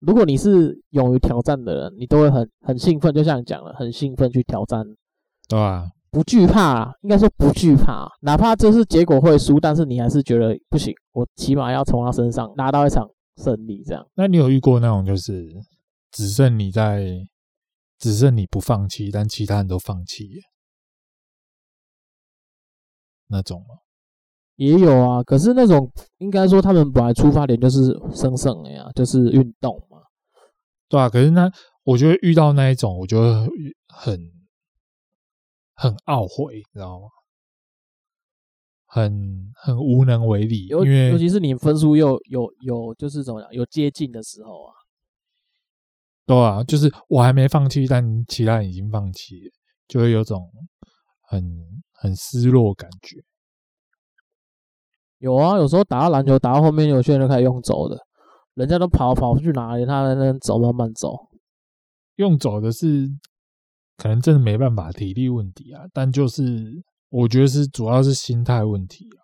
如果你是勇于挑战的人，你都会很很兴奋，就像你讲了，很兴奋去挑战，对啊，不惧怕，应该说不惧怕，哪怕这是结果会输，但是你还是觉得不行，我起码要从他身上拿到一场胜利，这样。那你有遇过那种就是只剩你在，只剩你不放弃，但其他人都放弃那种吗？也有啊，可是那种应该说他们本来出发点就是生胜的呀，就是运动嘛，对啊。可是那我觉得遇到那一种，我觉得很很懊悔，你知道吗？很很无能为力，因为尤其是你分数又有有就是怎么样，有接近的时候啊，对啊，就是我还没放弃，但其他人已经放弃了，就会有种很很失落感觉。有啊，有时候打到篮球打到后面，有些人就开始用走的，人家都跑跑去哪里，他在那走，慢慢走。用走的是可能真的没办法，体力问题啊。但就是我觉得是主要是心态问题啊，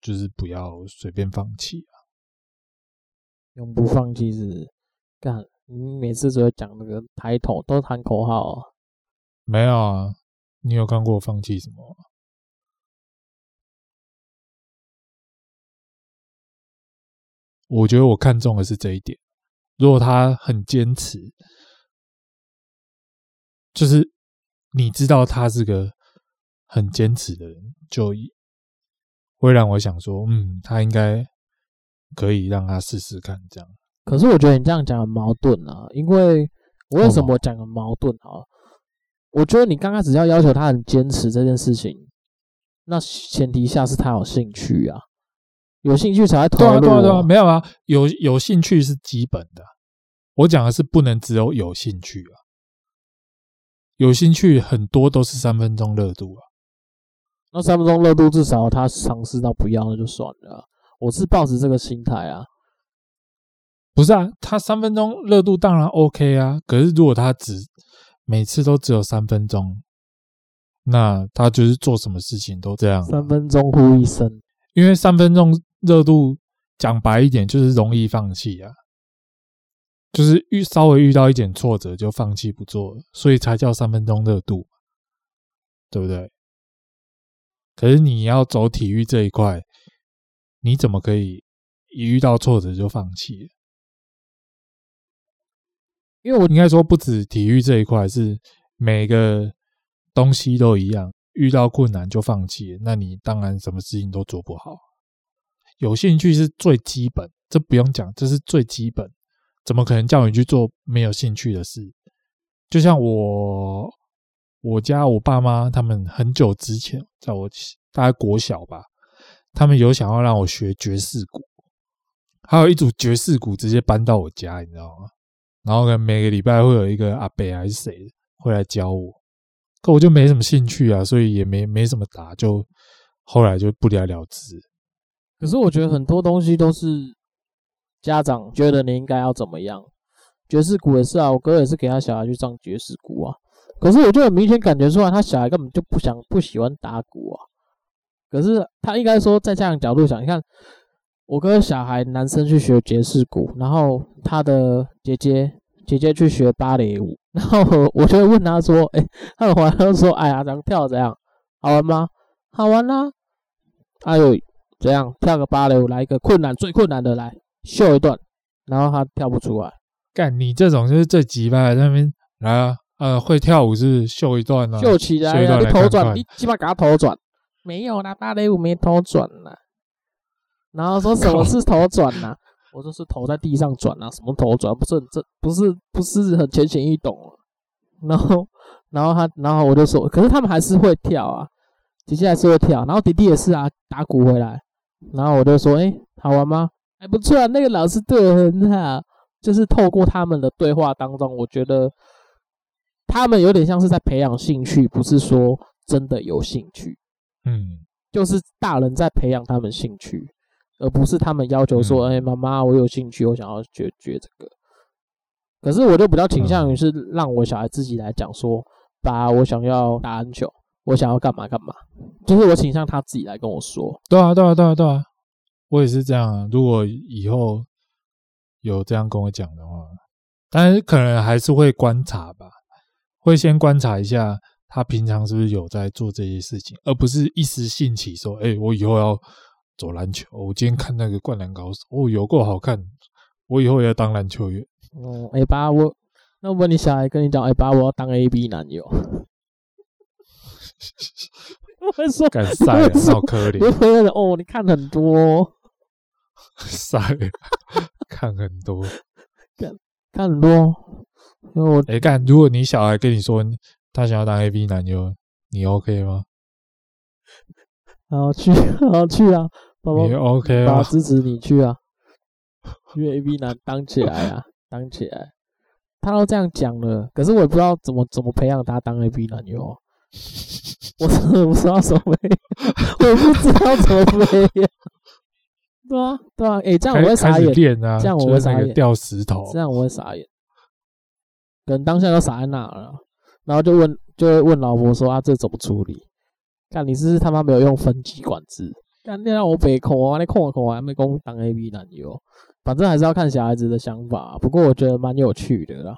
就是不要随便放弃啊。永不放弃是干，你每次只会讲那个抬头，都喊口号啊。没有啊，你有看过我放弃什么？我觉得我看中的是这一点。如果他很坚持，就是你知道他是个很坚持的人，就会让我想说，嗯，他应该可以让他试试看这样。可是我觉得你这样讲很矛盾啊，因为我为什么讲很矛盾啊？我觉得你刚开始要要求他很坚持这件事情，那前提下是他有兴趣啊，有兴趣才会投入啊。对啊，对啊，对啊，没有啊，有有兴趣是基本的。我讲的是不能只有有兴趣啊，有兴趣很多都是三分钟热度啊。那三分钟热度至少他尝试到不要那就算了啊。我是抱着这个心态啊。不是啊，他三分钟热度当然 OK 啊，可是如果他只每次都只有三分钟，那他就是做什么事情都这样。三分钟呼一声，因为三分钟热度讲白一点就是容易放弃啊，就是遇稍微遇到一点挫折就放弃不做了，所以才叫三分钟热度，对不对？可是你要走体育这一块，你怎么可以一遇到挫折就放弃？因为我应该说不止体育这一块，是每个东西都一样，遇到困难就放弃，那你当然什么事情都做不好。有兴趣是最基本，这不用讲，这是最基本。怎么可能叫你去做没有兴趣的事？就像我，我家我爸妈他们很久之前，在我大概国小吧，他们有想要让我学爵士鼓，还有一组爵士鼓直接搬到我家，你知道吗？然后呢，每个礼拜会有一个阿伯还是谁会来教我，可我就没什么兴趣啊，所以也没没什么打，就后来就不了了之。可是我觉得很多东西都是家长觉得你应该要怎么样，爵士鼓也是啊，我哥也是给他小孩去上爵士鼓啊。可是我就很明显感觉出来，他小孩根本就不想不喜欢打鼓啊。可是他应该说，在家长角度想，你看。我哥小孩男生去学爵士鼓，然后他的姐姐姐姐去学芭蕾舞，然后我就会问他说：“哎、他很玩，他说：‘哎呀，怎样跳怎样，好玩吗？好玩啦、啊！’哎呦，怎样跳个芭蕾舞，来一个困难最困难的来秀一段，然后他跳不出来。干你这种就是最急吧？在那边来啊，呃，会跳舞是秀一段啊，秀起来啊，你头转，你鸡巴给他头转，没有啦，芭蕾舞没头转啦。”然后说什么是头转呐、啊？我说是头在地上转啊，什么头转？不是很这不是不是很浅显易懂啊。然后然后他然后我就说，可是他们还是会跳啊，姐姐还是会跳，然后弟弟也是啊，打鼓回来。然后我就说，哎，好玩吗？还不错啊，那个老师对我很好。就是透过他们的对话当中，我觉得他们有点像是在培养兴趣，不是说真的有兴趣。嗯，就是大人在培养他们兴趣。而不是他们要求说：“哎，妈妈，我有兴趣，我想要学学这个。”可是我就比较倾向于是让我小孩自己来讲说：“爸，我想要打篮球，我想要干嘛干嘛。”就是我倾向他自己来跟我说。对啊，对啊，对啊，对啊，我也是这样啊。如果以后有这样跟我讲的话，但是可能还是会观察吧，会先观察一下他平常是不是有在做这些事情，而不是一时兴起说：“哎，我以后要。”走篮球，我今天看那个《灌篮高手》，哦，有够好看！我以后也要当篮球员。哦，哎爸，我那我问你小孩跟你讲，哎爸，我要当 A B 男友。我会说，敢晒，好可怜。我会说，哦，你看很多，晒，看很多，看看很多。因为我哎干，如果你小孩跟你说他想要当 A B 男优，你 OK 吗？然后去，然后去啊！爸爸，你 OK 啊？支持你去啊！因为 A B 男当起来啊，当起来。他都这样讲了，可是我也不知道怎么怎么培养他当 A B 男优。我真的不知道怎么飞，我不知道怎么飞呀。对啊，对啊，哎、欸，这样我会傻眼啊！这样我会傻眼，掉石头。这样我会傻眼，可能当下都傻在那了，然后就问，就会问老婆说啊，这怎么处理？看你是他妈没有用分级管制？看那让我背空啊，你控啊控啊，还没空当 A B 男优。反正还是要看小孩子的想法。不过我觉得蛮有趣的啦。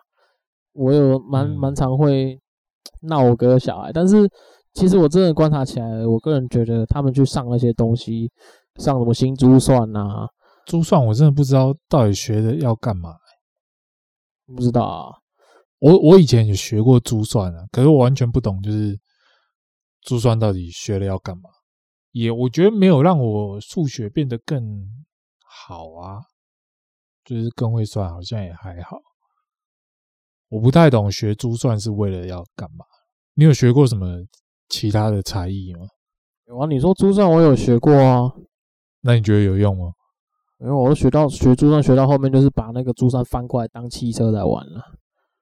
我有蛮蛮常会 闹我哥小孩，但是其实我真的观察起来，我个人觉得他们去上那些东西，上什么新珠算啊，珠算，我真的不知道到底学的要干嘛。不知道啊。我我以前也学过珠算啊，可是我完全不懂，就是珠算到底学了要干嘛？也我觉得没有让我数学变得更好啊，就是更会算，好像也还好。我不太懂学珠算是为了要干嘛？你有学过什么其他的才艺吗？有啊，你说珠算我有学过啊，那你觉得有用吗？因为我都学到学珠算学到后面，就是把那个珠算翻过来当汽车来玩了。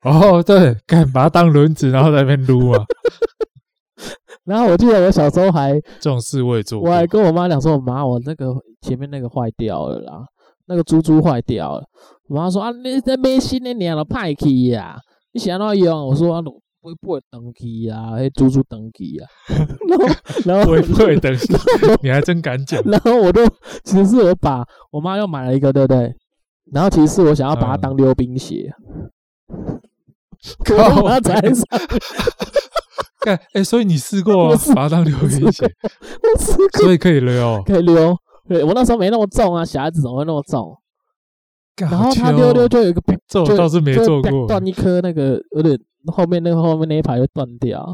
哦，对，敢把它当轮子，然后在那边撸啊。然后我记得我小时候还这种事我也做过，我还跟我妈讲说：“我妈，我那个前面那个坏掉了啦，那个珠珠坏掉了。”我妈说：“啊，你在买新的，你还要派去呀？你想要用？”我说：“啊，不会不会登记呀？哎，珠珠登记呀？”然后然后不会不会登记，你还真敢讲。然后我就其实是我把我妈又买了一个，对不对？然后其实是我想要把它当溜冰鞋，靠，我才上。哎、欸，所以你试过把它当溜冰鞋？我试过，所以可以溜，可以溜。对，我那时候没那么重啊，小孩子怎么会那么重？然后他溜溜就有一个，这我倒是没做过，断一颗那个有点后面那个后面那一排会断掉，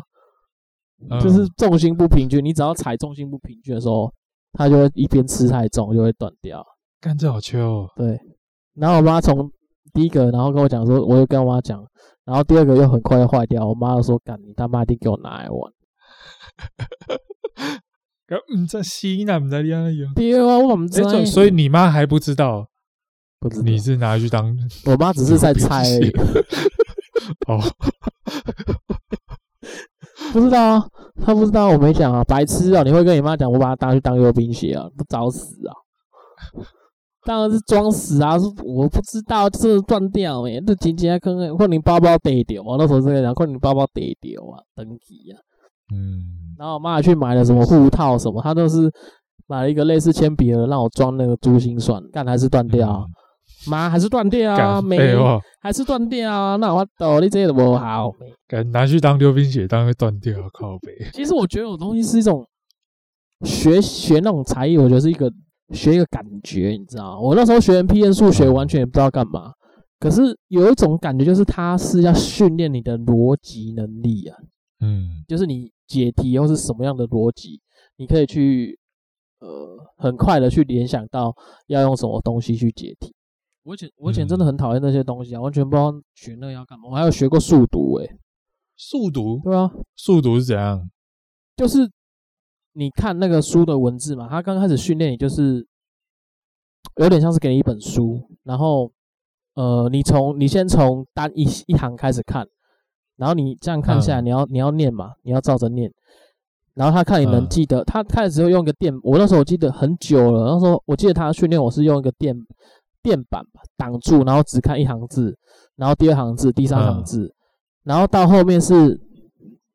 嗯、就是重心不平均。你只要踩重心不平均的时候，它就会一边吃太重就会断掉。干这好糗。对，然后我妈从第一个，然后跟我讲说，我就跟我妈讲。然后第二个又很快就坏掉，我妈又说：“干你他妈一定给我拿来玩。”哥，唔知西南唔知点样用。对啊，我唔知。所以你妈还不知道？不知道。你是拿去当？我妈只是在猜而已。哦，不知道啊，她不知道，我没讲啊，白痴啊！你会跟你妈讲，我把它拿去当溜冰鞋啊？不找死啊！当然是装死啊！是我不知道，是断掉诶，这紧急可能可能包包跌掉啊！那时候这个讲，可能包包跌掉啊，登记啊。嗯。然后我妈还去买了什么护套什么，她都是买了一个类似铅笔盒让我装那个珠心算，干还是断掉，啊。妈、嗯、还是断掉啊，没还是断掉啊！那我抖你这个都不好，敢拿去当溜冰鞋，当会断掉，靠北。其实我觉得有东西是一种学学那种才艺，我觉得是一个。学一个感觉，你知道吗？我那时候学 MP 数学，完全也不知道干嘛。可是有一种感觉，就是它是要训练你的逻辑能力啊。嗯，就是你解题又是什么样的逻辑，你可以去呃很快的去联想到要用什么东西去解题。我以前我以前真的很讨厌那些东西啊，完全不知道学那个要干嘛。我还有学过数读，诶，数读？对啊，数读是怎样？就是。你看那个书的文字嘛，他刚开始训练你就是有点像是给你一本书，然后呃，你从你先从单一一行开始看，然后你这样看下来，你要你要念嘛，你要照着念，然后他看你能记得，他开始会用一个电，我那时候我记得很久了，那时候我记得他训练我是用一个电电板挡住，然后只看一行字，然后第二行字，第三行字，然后到后面是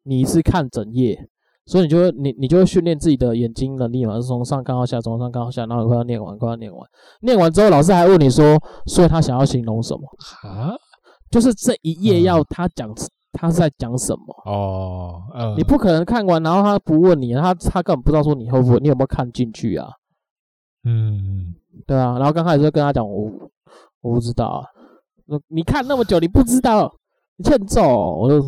你是看整页。所以你就会你你就会训练自己的眼睛能力嘛，是从上看到下，从上看到下，然后快要念完，快要念完，念完之后老师还问你说，所以他想要形容什么？啊？就是这一页要他讲、嗯、他是在讲什么哦？嗯，你不可能看完然后他不问你，他他根本不知道说你会不会，你有没有看进去啊？嗯，对啊。然后刚开始就跟他讲我我不知道啊，你看那么久你不知道，你欠揍，我就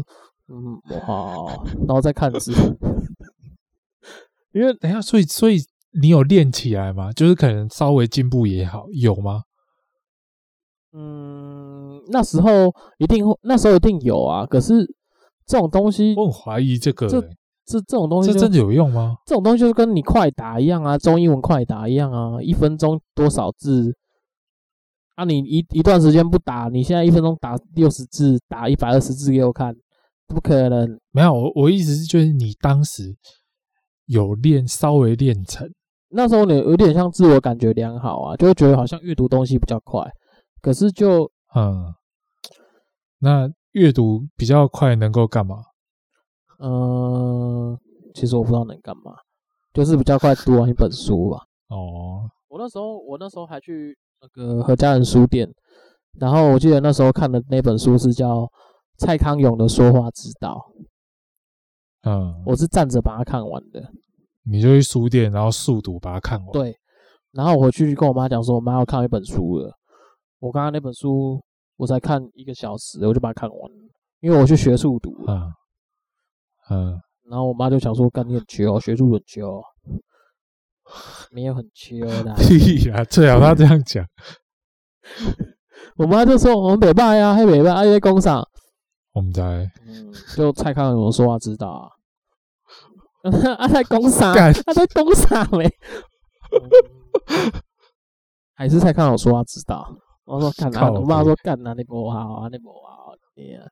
嗯好，然后再看字。因为等一下，所以所以你有练起来吗？就是可能稍微进步也好，有吗？嗯，那时候一定会，那时候一定有啊。可是这种东西，我很怀疑这个、欸，这这这种东西，这真的有用吗？这种东西就跟你快打一样啊，中英文快打一样啊，一分钟多少字？啊，你一一段时间不打，你现在一分钟打六十字，打一百二十字给我看，不可能。没有，我我意思是，就是你当时。有练，稍微练成，那时候你有点像自我感觉良好啊，就会觉得好像阅读东西比较快，可是就嗯，那阅读比较快能够干嘛？嗯，其实我不知道能干嘛，就是比较快读完一本书吧。哦，我那时候我那时候还去那个和家人书店，然后我记得那时候看的那本书是叫蔡康永的《说话之道》。嗯，我是站着把它看完的。你就去书店，然后速读把它看完。对，然后我回去跟我妈讲说，我妈要看一本书了。我刚刚那本书我才看一个小时，我就把它看完了。因为我去学数独，嗯嗯，然后我妈就想说，干你很秋，学速很缺哦，没有很缺的。屁呀，最好他这样讲。我妈就说我们北拜呀，还北拜，啊在工厂。我们在，嗯，就蔡康永说话知道啊。啊在工厂，他在工厂嘞。还是蔡康永说话知道。我说干哪？我妈说干哪？你不好啊，你不好。对啊，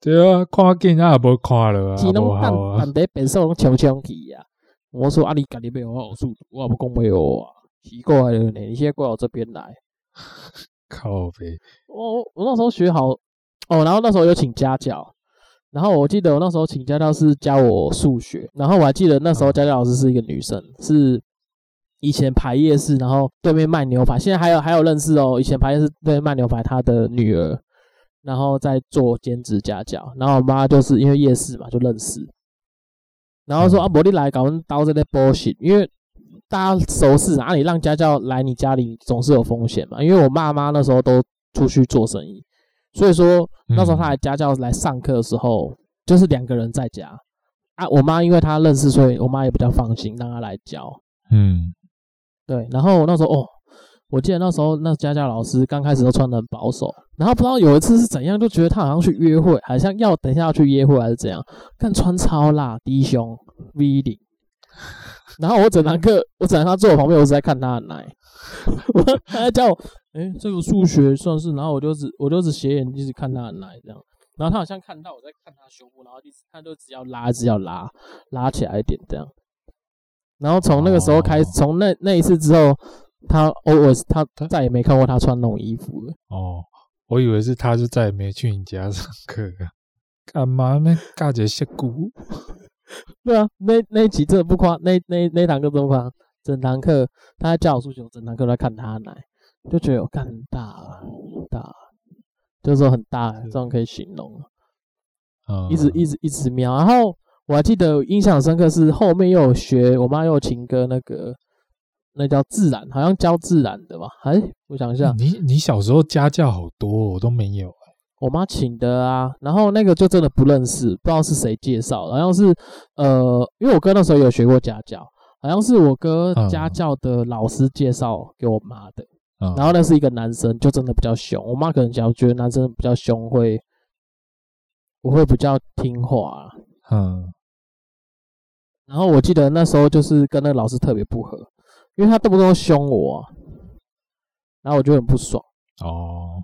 对啊，看见啊，无看了啊，不好啊。但得变数拢抢抢去啊。我说啊，你家里没有好数，我也不讲没有啊。奇怪了呢，你现在过我这边来。靠呗。我我那时候学好哦，然后那时候有请家教，然后我记得我那时候请家教是教我数学，然后我还记得那时候家教老师是一个女生，是以前排夜市，然后对面卖牛排，现在还有还有认识哦。以前排夜市对面卖牛排，他的女儿，然后在做兼职家教，然后我妈就是因为夜市嘛就认识，然后说啊，伯利来搞刀这类 bullshit，因为。大家熟识啊，你让家教来你家里总是有风险嘛。因为我爸妈那时候都出去做生意，所以说那时候他来家教来上课的时候，嗯、就是两个人在家啊。我妈因为她认识，所以我妈也比较放心让她来教。嗯，对。然后那时候哦，我记得那时候那家教老师刚开始都穿得很保守，然后不知道有一次是怎样，就觉得他好像去约会，好像要等一下要去约会还是怎样，看穿超辣低胸 V 领。然后我整堂课，我整堂课坐我旁边，我一直在看他的奶。我他在叫我，哎，这个数学算是。然后我就只，我就只斜眼一直看他的奶这样。然后他好像看到我在看他胸部，然后一直他就只要拉，只要拉，拉起来一点这样。然后从那个时候开始，从那那一次之后，他 always 他他再也没看过他穿那种衣服了。哦，我以为是他就再也没去你家上课了。干嘛呢？尬着些姑。对啊，那那一集真的不夸，那那那堂课不夸，整堂课他在教我数学，整堂课都在看他的奶，就觉得我干很大很大，就是说很大，这样可以形容。嗯，一直一直一直瞄，然后我还记得印象深刻是后面又有学，我妈又有请歌那个，那叫自然，好像教自然的吧？哎，我想一下，你你小时候家教好多，我都没有。我妈请的啊，然后那个就真的不认识，不知道是谁介绍，好像是呃，因为我哥那时候有学过家教，好像是我哥家教的老师介绍给我妈的，嗯、然后那是一个男生，就真的比较凶，我妈可能想觉得男生比较凶会，我会比较听话，嗯，然后我记得那时候就是跟那个老师特别不合，因为他动不动凶我，然后我就很不爽哦。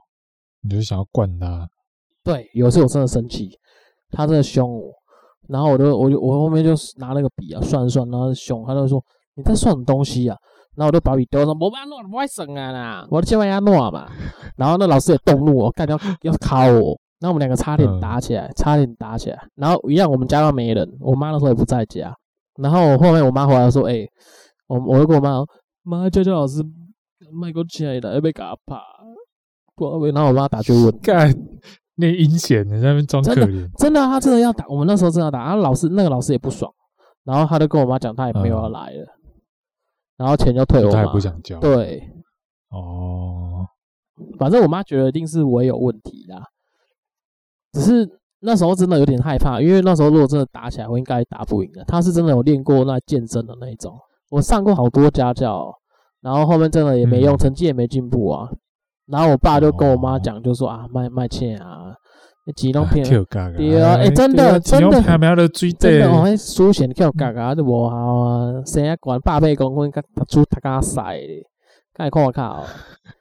你就想要灌他？对，有时候我真的生气，他真的凶我，然后我就我就我后面就拿那个笔啊算一算，然后凶，他就说你在算什么东西啊？然后我就把笔丢上，我不要弄，不会省啊啦，我千万要弄嘛。然后那老师也动怒，我干要要考我，那我们两个差点打起来，嗯、差点打起来。然后一样，我们家都没人，我妈那时候也不在家。然后我后面我妈回来说，哎、欸，我我就跟我妈妈教教老师卖过钱的，要被搞怕。然后我妈打去问，干，那阴险的在那边装可怜，真的，他真的要打。我们那时候真的要打，然啊，老师那个老师也不爽，然后他就跟我妈讲，他也没有要来了，嗯、然后钱就退我妈。他也不想交。对，哦，反正我妈觉得一定是我也有问题啦，只是那时候真的有点害怕，因为那时候如果真的打起来，我应该打不赢的。他是真的有练过那健身的那一种，我上过好多家教，然后后面真的也没用，嗯、成绩也没进步啊。然后我爸就跟我妈讲，就说啊，卖卖钱啊，那几弄片，对啊，哎，真的真的，真的，输钱跳嘎嘎都无效啊，生一管八百公分，他出他家赛的，看看我靠，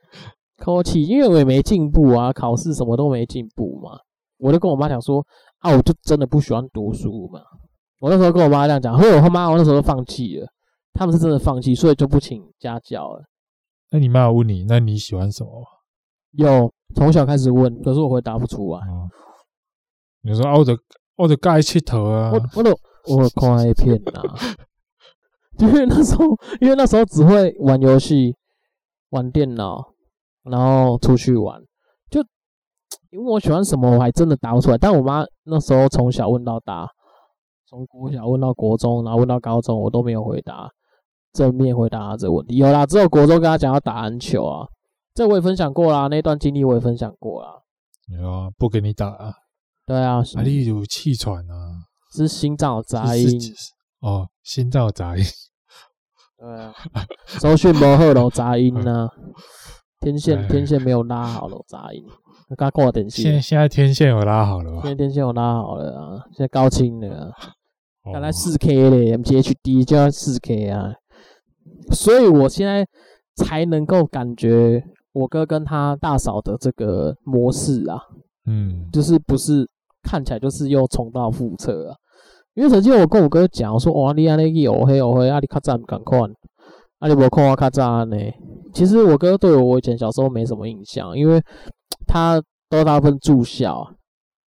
可气，因为我也没进步啊，考试什么都没进步嘛，我就跟我妈讲说啊，我就真的不喜欢读书嘛，我那时候跟我妈这样讲，后来我妈我那时候都放弃了，他们是真的放弃，所以就不请家教了。那你妈问你，那你喜欢什么？有从小开始问，可是我回答不出来。嗯、你说我的我的盖气头啊，我我都我看 A 片啊，因为那时候因为那时候只会玩游戏、玩电脑，然后出去玩，就因为我喜欢什么，我还真的答不出来。但我妈那时候从小问到大，从国小问到国中，然后问到高中，我都没有回答正面回答这个问题。有啦，只有国中跟她讲要打篮球啊。这我也分享过啦，那段经历我也分享过啦。有啊，不给你打啊？对啊，啊，你有气喘啊？是心脏有杂音哦，心脏有杂音。对啊，收讯不好咯，杂音呢、啊？天线天线没有拉好了，杂音。刚挂电线。现现在天线有拉好了吧？现在天线有拉好了啊，现在高清了、啊。原来四 K 嘞，MGHD 就要四 K 啊。所以我现在才能够感觉我哥跟他大嫂的这个模式啊，嗯，就是不是看起来就是又重蹈覆辙啊。因为曾经我跟我哥讲说，哇，你安尼去乌黑乌黑，啊你较早不敢看，啊你无看我较早呢。其实我哥对我，我以前小时候没什么印象，因为他都大部分住校，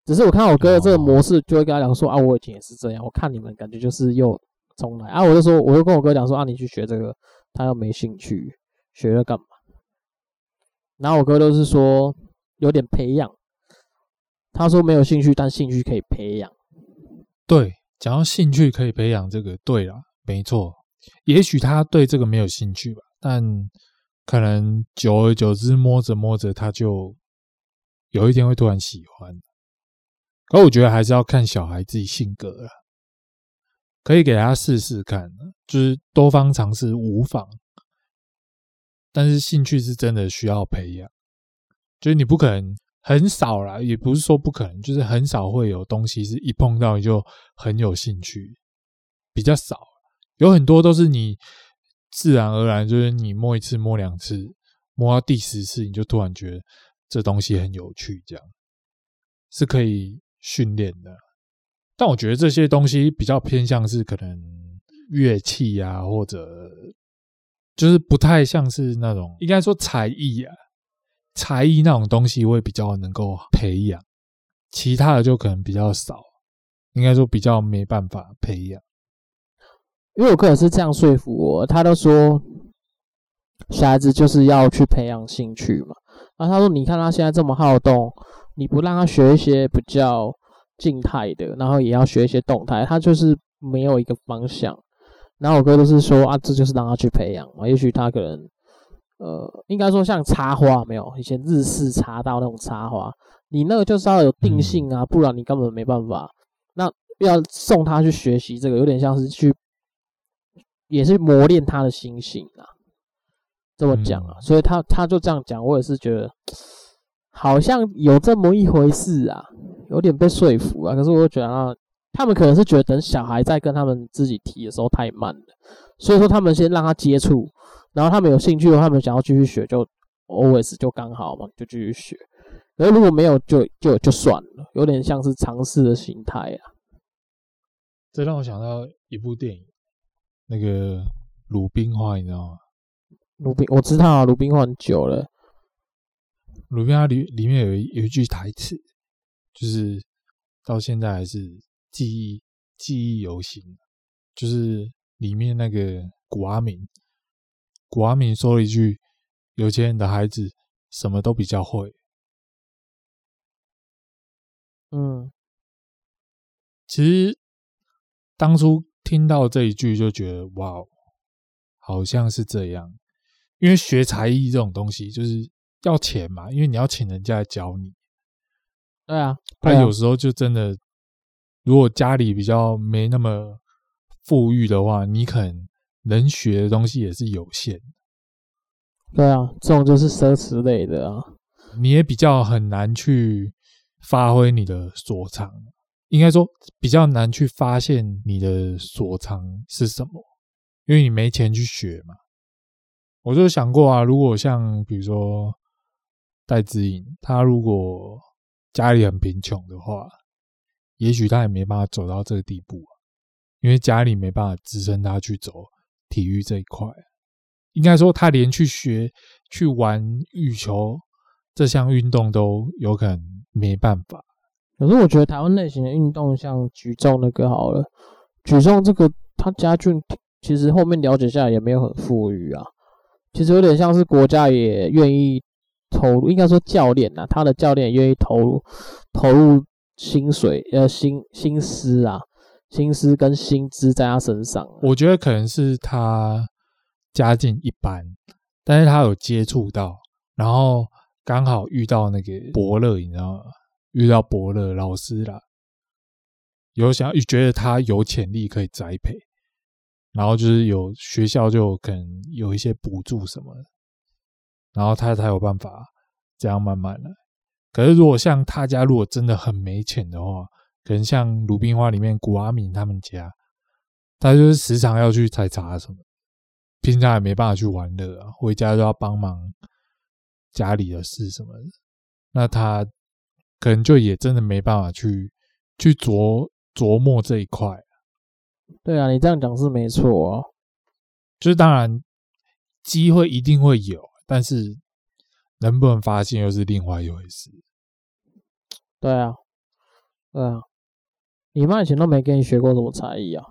只是我看我哥的这个模式，就会跟他讲说，啊我以前也是这样，我看你们感觉就是又重来，啊我就说，我就跟我哥讲说，啊你去学这个，他又没兴趣，学了干嘛？然后我哥都是说有点培养，他说没有兴趣，但兴趣可以培养，对。讲到兴趣可以培养这个，对啦，没错。也许他对这个没有兴趣吧，但可能久而久之摸着摸着，他就有一天会突然喜欢。可我觉得还是要看小孩自己性格了，可以给他试试看，就是多方尝试无妨。但是兴趣是真的需要培养，就是你不可能。很少啦，也不是说不可能，就是很少会有东西是一碰到你就很有兴趣，比较少。有很多都是你自然而然，就是你摸一次、摸两次，摸到第十次，你就突然觉得这东西很有趣，这样是可以训练的。但我觉得这些东西比较偏向是可能乐器啊，或者就是不太像是那种应该说才艺啊。才艺那种东西会比较能够培养，其他的就可能比较少，应该说比较没办法培养。因为我个人是这样说服我，他都说小孩子就是要去培养兴趣嘛。然后他说：“你看他现在这么好动，你不让他学一些比较静态的，然后也要学一些动态，他就是没有一个方向。”然后我哥都是说：“啊，这就是让他去培养嘛，也许他可能。”呃，应该说像插花没有，以前日式茶道那种插花，你那个就是要有定性啊，不然你根本没办法。那要送他去学习这个，有点像是去，也是磨练他的心性啊。这么讲啊，所以他他就这样讲，我也是觉得 好像有这么一回事啊，有点被说服啊。可是我觉得啊，他们可能是觉得等小孩在跟他们自己提的时候太慢了，所以说他们先让他接触。然后他们有兴趣的话，他们想要继续学，就 always 就刚好嘛，就继续学。而如果没有就，就就就算了，有点像是尝试的心态啊。这让我想到一部电影，那个《鲁冰花》，你知道吗？鲁冰，我知道啊，《鲁冰花》很久了。鲁冰花里里面有一有一句台词，就是到现在还是记忆记忆犹新，就是里面那个古阿明。古阿明说了一句：“有钱人的孩子什么都比较会。”嗯，其实当初听到这一句就觉得哇，好像是这样。因为学才艺这种东西就是要钱嘛，因为你要请人家来教你。对啊，但有时候就真的，如果家里比较没那么富裕的话，你可能。能学的东西也是有限，对啊，这种就是奢侈类的啊，你也比较很难去发挥你的所长，应该说比较难去发现你的所长是什么，因为你没钱去学嘛。我就想过啊，如果像比如说戴志颖，他如果家里很贫穷的话，也许他也没办法走到这个地步啊，因为家里没办法支撑他去走。体育这一块，应该说他连去学、去玩羽球这项运动都有可能没办法。可是我觉得台湾类型的运动，像举重那个好了，举重这个他家俊其实后面了解下来也没有很富裕啊。其实有点像是国家也愿意投，应该说教练啊，他的教练愿意投入投入薪水呃薪薪资啊。心思跟薪资在他身上，我觉得可能是他家境一般，但是他有接触到，然后刚好遇到那个伯乐，你知道吗？遇到伯乐老师啦，有想觉得他有潜力可以栽培，然后就是有学校就可能有一些补助什么的，然后他才有办法这样慢慢来。可是如果像他家如果真的很没钱的话，可能像鲁冰花里面古阿敏他们家，他就是时常要去采茶什么，平常也没办法去玩乐啊，回家都要帮忙家里的事什么的，那他。可能就也真的没办法去去琢琢磨这一块。对啊，你这样讲是没错哦。就是当然机会一定会有，但是能不能发现又是另外一回事。对啊，对啊，你妈以前都没跟你学过什么才艺啊？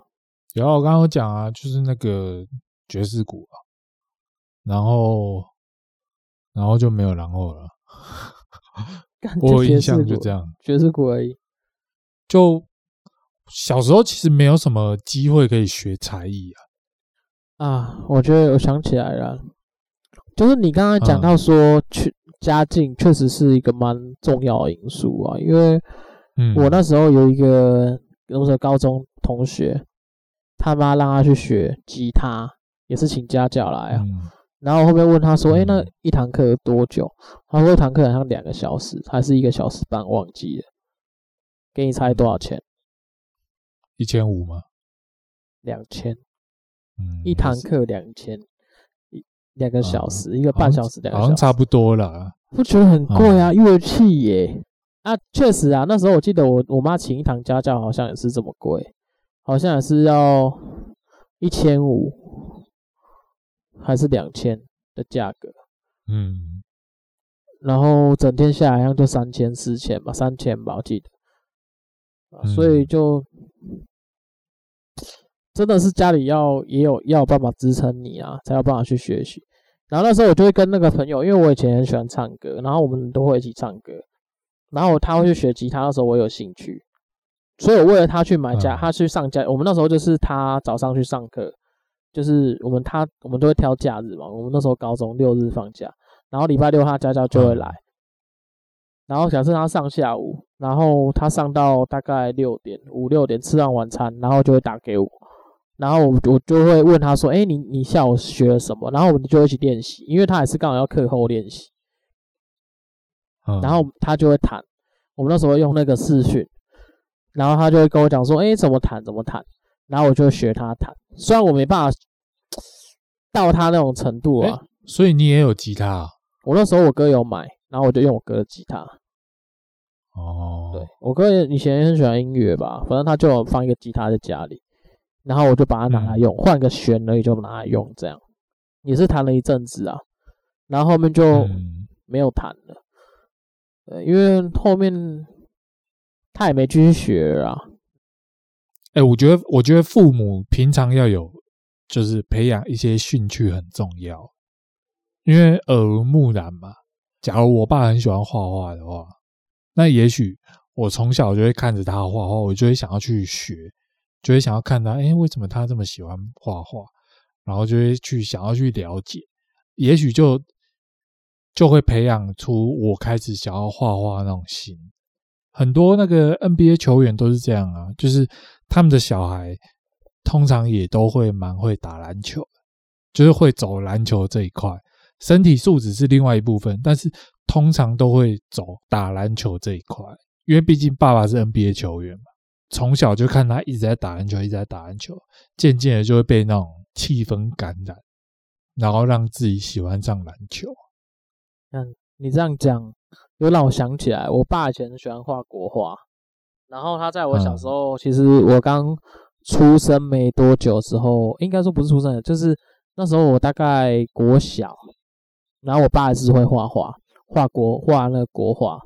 有啊，我刚刚有讲啊，就是那个爵士鼓啊，然后然后就没有然后了。我印象就这样，爵士鼓而已。就小时候其实没有什么机会可以学才艺啊。啊，我觉得我想起来了，就是你刚刚讲到说，去家境确实是一个蛮重要的因素啊。因为，我那时候有一个，那时候高中同学，他妈让他去学吉他，也是请家教来啊。然后后面问他说：“哎，那一堂课多久？”他说：“一堂课好像两个小时，还是一个小时半，忘记了。”给你猜多少钱？一千五吗？两千。嗯，一堂课两千，一两个小时，一个半小时，两个小时，好像差不多了。不觉得很贵啊？乐器耶！啊，确实啊，那时候我记得我我妈请一堂家教，好像也是这么贵，好像也是要一千五。还是两千的价格，嗯，然后整天下来好像就三千四千吧，三千吧，我记得，所以就真的是家里要也有要有办法支撑你啊，才有办法去学习。然后那时候我就会跟那个朋友，因为我以前很喜欢唱歌，然后我们都会一起唱歌，然后他会去学吉他的时候，我有兴趣，所以我为了他去买家，他去上家，我们那时候就是他早上去上课。就是我们他我们都会挑假日嘛，我们那时候高中六日放假，然后礼拜六他家教就会来，然后假设他上下午，然后他上到大概六点五六点吃完晚餐，然后就会打给我，然后我我就会问他说，哎，你你下午学了什么？然后我们就一起练习，因为他也是刚好要课后练习，然后他就会弹，我们那时候用那个视讯，然后他就会跟我讲说，哎，怎么弹怎么弹。然后我就学他弹，虽然我没办法到他那种程度啊。所以你也有吉他啊？我那时候我哥有买，然后我就用我哥的吉他。哦，对，我哥以前很喜欢音乐吧，反正他就放一个吉他在家里，然后我就把它拿来用，换个弦而已就拿来用，这样也是弹了一阵子啊。然后后面就没有弹了，对，因为后面他也没继续学啊。哎、我觉得，我觉得父母平常要有，就是培养一些兴趣很重要，因为耳濡目染嘛。假如我爸很喜欢画画的话，那也许我从小就会看着他画画，我就会想要去学，就会想要看他，哎、欸，为什么他这么喜欢画画？然后就会去想要去了解，也许就就会培养出我开始想要画画那种心。很多那个 NBA 球员都是这样啊，就是。他们的小孩通常也都会蛮会打篮球，就是会走篮球这一块，身体素质是另外一部分，但是通常都会走打篮球这一块，因为毕竟爸爸是 NBA 球员嘛，从小就看他一直在打篮球，一直在打篮球，渐渐的就会被那种气氛感染，然后让自己喜欢上篮球。嗯，你这样讲，又让我想起来，我爸以前喜欢画国画。然后他在我小时候，其实我刚出生没多久之后，应该说不是出生，就是那时候我大概国小，然后我爸还是会画画，画国画那个国画。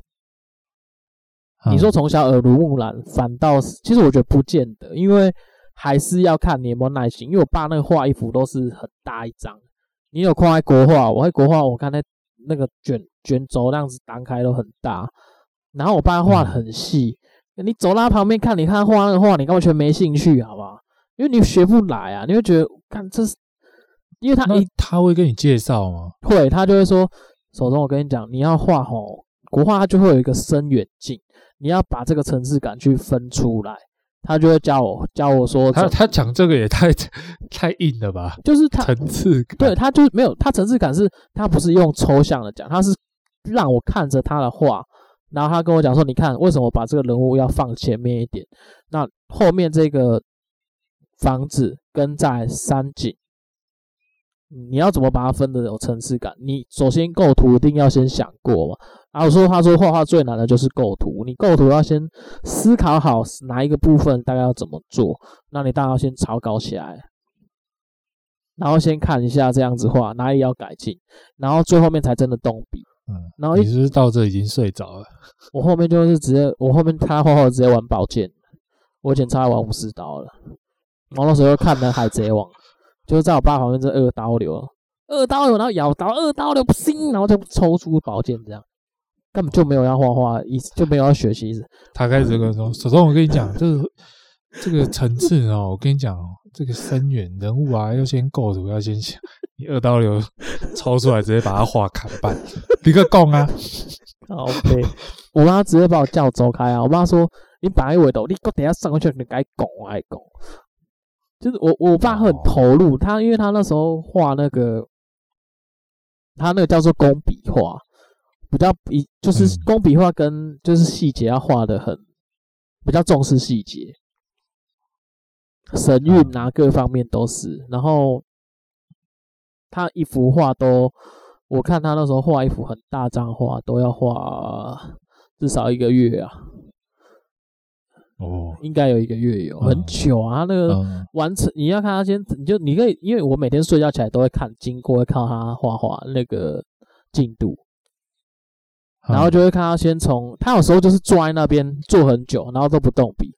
你说从小耳濡目染，反倒是其实我觉得不见得，因为还是要看你有没有耐心。因为我爸那个画一幅都是很大一张，你有看国画，我会国画，我看那那个卷卷轴那样子摊开都很大，然后我爸画的很细。你走到他旁边看，你看画那个画，你完全没兴趣，好不好？因为你学不来啊，你会觉得看这是，因为他一他会跟你介绍吗？会，他就会说：“手中我跟你讲，你要画吼国画，它就会有一个深远近。你要把这个层次感去分出来。他就会教我教我说，他他讲这个也太 太硬了吧？就是他层次感，对他就是没有他层次感是，他不是用抽象的讲，他是让我看着他的画，然后他跟我讲说，你看为什么把这个人物要放前面一点，那后面这个房子跟在山景。你要怎么把它分得有层次感？你首先构图一定要先想过嘛。然后说他说画画最难的就是构图，你构图要先思考好哪一个部分大概要怎么做，那你大概要先草稿起来，然后先看一下这样子画哪里要改进，然后最后面才真的动笔。嗯，然后你是不是到这已经睡着了？我后面就是直接，我后面他画画直接玩宝剑，我以前超爱玩武士刀了。然后那时候看的海贼王。就是在我爸旁边，这二刀流，二刀流，然后咬刀，二刀流，砰，然后就抽出宝剑，这样根本就没有要画画意思，就没有要学习意思。他开始跟说：“首先我跟你讲，这个这个层次哦，我跟你讲哦，这个深远人物啊，要先构图，要先想。你二刀流抽出来，直接把他画砍半，你个讲啊！OK，我妈直接把我叫走开啊！我妈说：你摆一位度，你我等下上去，你该拱我爱讲。”就是我我爸很投入，他因为他那时候画那个，他那个叫做工笔画，比较比就是工笔画跟就是细节要画的很比较重视细节，神韵啊各方面都是。然后他一幅画都，我看他那时候画一幅很大张画都要画至少一个月啊。哦，应该有一个月有很久啊，嗯、那个完成你要看他先，你就你可以，因为我每天睡觉起来都会看，经过会看他画画那个进度，然后就会看他先从他有时候就是坐在那边坐很久，然后都不动笔，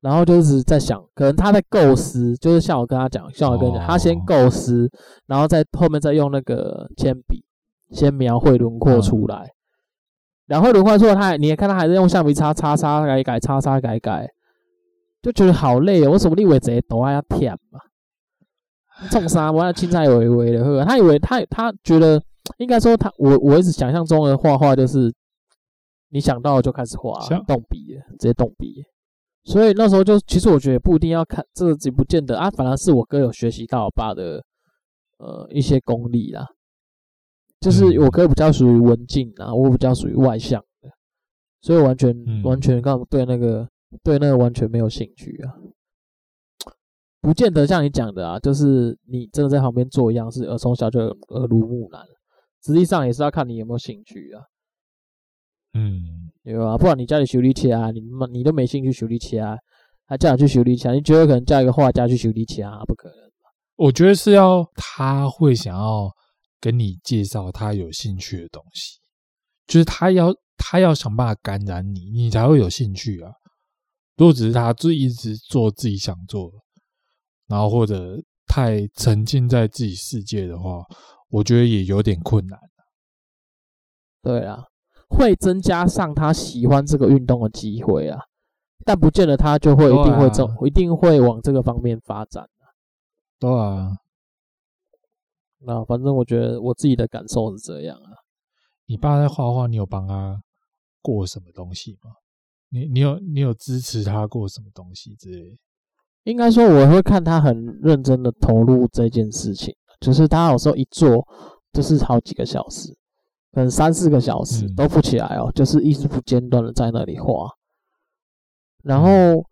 然后就是在想，可能他在构思，就是像我跟他讲，像我跟你讲，他先构思，然后在后面再用那个铅笔先描绘轮廓出来。然后轮廓出来，他你也看他还是用橡皮擦擦擦改改擦擦改改，就觉得好累哦。为什么你以为这些都还要舔嘛？冲啥？我要青菜微微的喝。他以为他他觉得应该说他我我一直想象中的画画就是你想到就开始画，动笔直接动笔。所以那时候就其实我觉得不一定要看这个，只不见得啊。反而是我哥有学习到我爸的呃一些功力啦。就是我哥比较属于文静啊，我比较属于外向的，所以完全、嗯、完全刚对那个对那个完全没有兴趣啊，不见得像你讲的啊，就是你真的在旁边做一样，是呃从小就耳濡目染，实际上也是要看你有没有兴趣啊，嗯，对吧？不然你家里修理车啊，你你都没兴趣修理车啊，还叫你去修理起来，你觉得可能叫一个画家去修理车啊，不可能。我觉得是要他会想要。跟你介绍他有兴趣的东西，就是他要他要想办法感染你，你才会有兴趣啊。如果只是他就一直做自己想做的，然后或者太沉浸在自己世界的话，我觉得也有点困难。对啊，会增加上他喜欢这个运动的机会啊，但不见得他就会一定会走，啊、一定会往这个方面发展。对啊。那反正我觉得我自己的感受是这样啊。你爸在画画，你有帮他过什么东西吗？你你有你有支持他过什么东西之类？应该说我会看他很认真的投入这件事情，就是他有时候一做就是好几个小时，可能三四个小时都不起来哦，就是一直不间断的在那里画。然后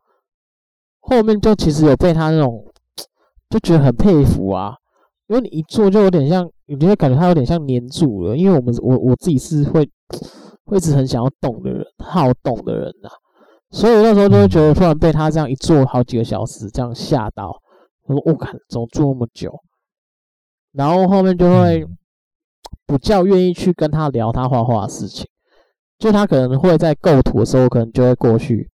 后面就其实有被他那种 就觉得很佩服啊。因为你一做就有点像，你就会感觉他有点像黏住了。因为我们我我自己是会 会一直很想要动的人，好动的人呐、啊，所以那时候就会觉得突然被他这样一做好几个小时这样吓到，我说我靠，怎么做那么久？然后后面就会比较愿意去跟他聊他画画的事情，就他可能会在构图的时候，可能就会过去，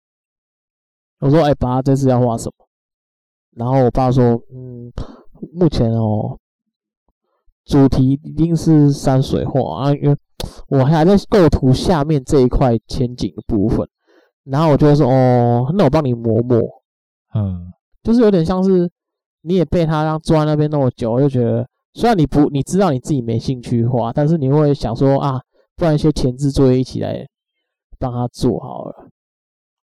我说哎、欸，爸，这次要画什么？然后我爸说，嗯。目前哦，主题一定是山水画啊，因为我还在构图下面这一块前景的部分，然后我就会说哦，那我帮你磨磨，嗯，就是有点像是你也被他让坐在那边那么久，我就觉得虽然你不你知道你自己没兴趣画，但是你会想说啊，不然一些前置作业一起来帮他做好了，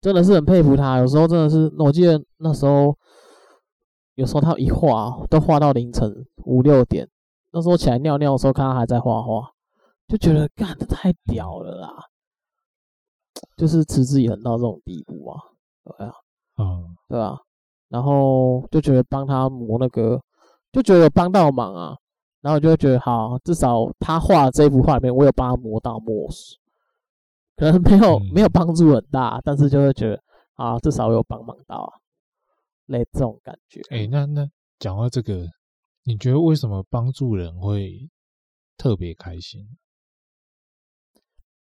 真的是很佩服他。有时候真的是，我记得那时候，有时候他一画都画到凌晨五六点。那时候起来尿尿的时候，看他还在画画，就觉得干的太屌了啦！就是持之以恒到这种地步啊，对啊，嗯，对吧？然后就觉得帮他磨那个，就觉得有帮到忙啊。然后就会觉得好，至少他画的这幅画里面，我有帮他磨到墨水，可能没有、嗯、没有帮助很大，但是就会觉得啊，至少我有帮忙到啊，类这种感觉。哎、欸，那那讲到这个，你觉得为什么帮助人会特别开心？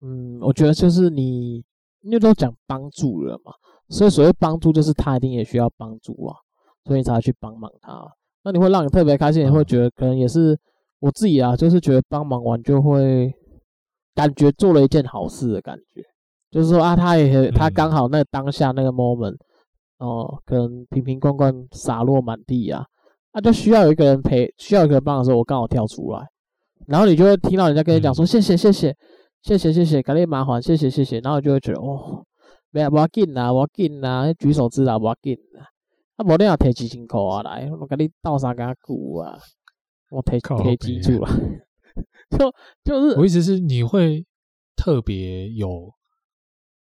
嗯，我觉得就是你，因为都讲帮助人嘛，所以所谓帮助就是他一定也需要帮助啊，所以你才会去帮忙他。那你会让你特别开心，也会觉得可能也是我自己啊，就是觉得帮忙完就会感觉做了一件好事的感觉，就是说啊，他也他刚好那当下那个 moment 哦，可能瓶瓶罐罐洒落满地啊，那就需要有一个人陪，需要一个人帮的时候，我刚好跳出来，然后你就会听到人家跟你讲说谢谢谢谢谢谢谢谢，感谢麻烦谢谢谢谢，然后你就会觉得哦，没有，不要紧啦，不要紧啦，举手之劳不要紧啦。啊，无你要提几千块啊来，我甲你倒三个股啊，我提提几注了，就就是我意思是你会特别有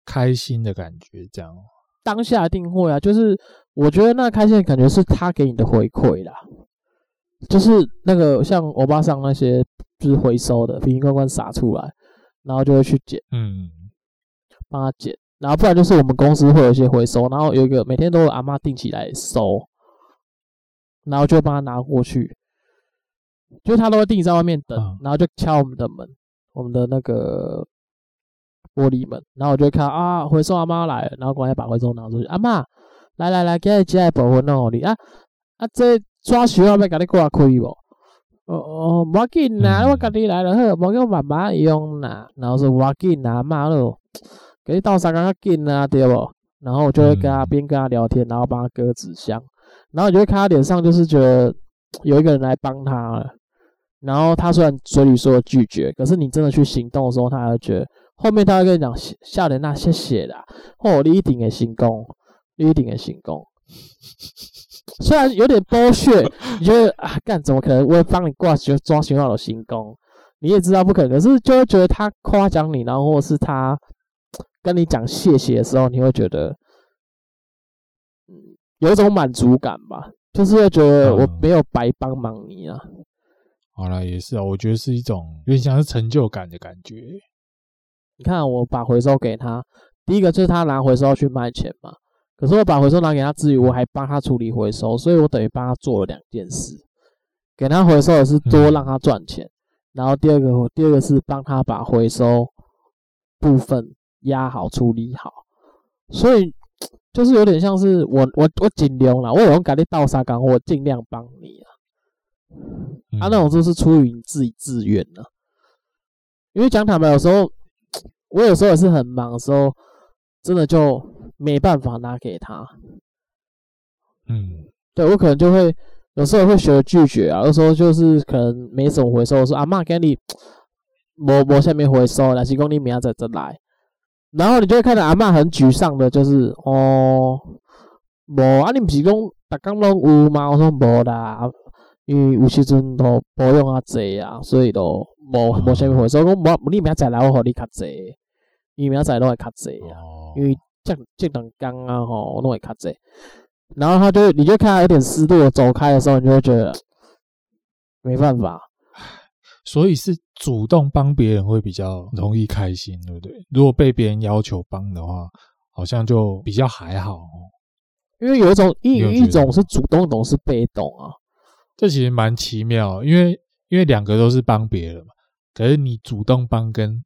开心的感觉，这样当下一定会啊，就是我觉得那开心的感觉是他给你的回馈啦，就是那个像欧巴桑那些就是回收的瓶瓶罐罐洒出来，然后就会去捡，嗯，帮他捡。然后不然就是我们公司会有一些回收，然后有一个每天都有阿妈定期来收，然后就会帮他拿过去，就他都会定在外面等，然后就敲我们的门，我们的那个玻璃门，然后我就会看啊，回收阿妈来了，然后赶快把回收拿出去，阿妈来来来，给你接来保温哦，你啊啊这抓需要要给你挂开不？哦哦，无要紧啦，我家己来了好，无叫妈妈用啦，然后说无要紧啦，阿嬷咯。给你倒三缸进啊，对不？然后我就会跟他边跟他聊天，然后帮他割纸箱，然后你就会看他脸上就是觉得有一个人来帮他了。然后他虽然嘴里说拒绝，可是你真的去行动的时候，他还会觉得后面他会跟你讲笑脸那谢谢啦，哦，你一定会成功，你一定会成功。虽然有点剥削，你觉得啊，干怎么可能？我会帮你挂学抓学校的行功，你也知道不可能，可是就会觉得他夸奖你，然后或是他。跟你讲谢谢的时候，你会觉得，嗯，有一种满足感吧，就是会觉得我没有白帮忙你啊。嗯、好了，也是啊，我觉得是一种有点像是成就感的感觉。你看，我把回收给他，第一个就是他拿回收去卖钱嘛。可是我把回收拿给他之余，我还帮他处理回收，所以我等于帮他做了两件事：给他回收的是多让他赚钱，嗯、然后第二个，第二个是帮他把回收部分。压好处理好，所以就是有点像是我我我尽量啦，我有用给你倒沙缸，我尽量帮你啊。他、嗯啊、那种就是出于你自己自愿的，因为讲坦白，有时候我有时候也是很忙的时候，真的就没办法拿给他。嗯，对我可能就会有时候会学拒绝啊，有时候就是可能没什么回收，我说阿妈给你，无无下面回收，但是讲你明仔再来。然后你就会看到阿嬷很沮丧的，就是哦，无啊，你不是讲逐工拢有吗？我说无啦，因为有时阵都保养啊济啊，所以都无无啥物回收。讲无，你明仔载来，我互你较济，你明仔载拢会较济啊。因为这这两工啊吼，我拢会较济。然后他就，你就看他有点失落走开的时候，你就会觉得没办法。所以是主动帮别人会比较容易开心，对不对？如果被别人要求帮的话，好像就比较还好哦。因为有一种一一种是主动，一种是被动啊。这其实蛮奇妙，因为因为两个都是帮别人嘛。可是你主动帮跟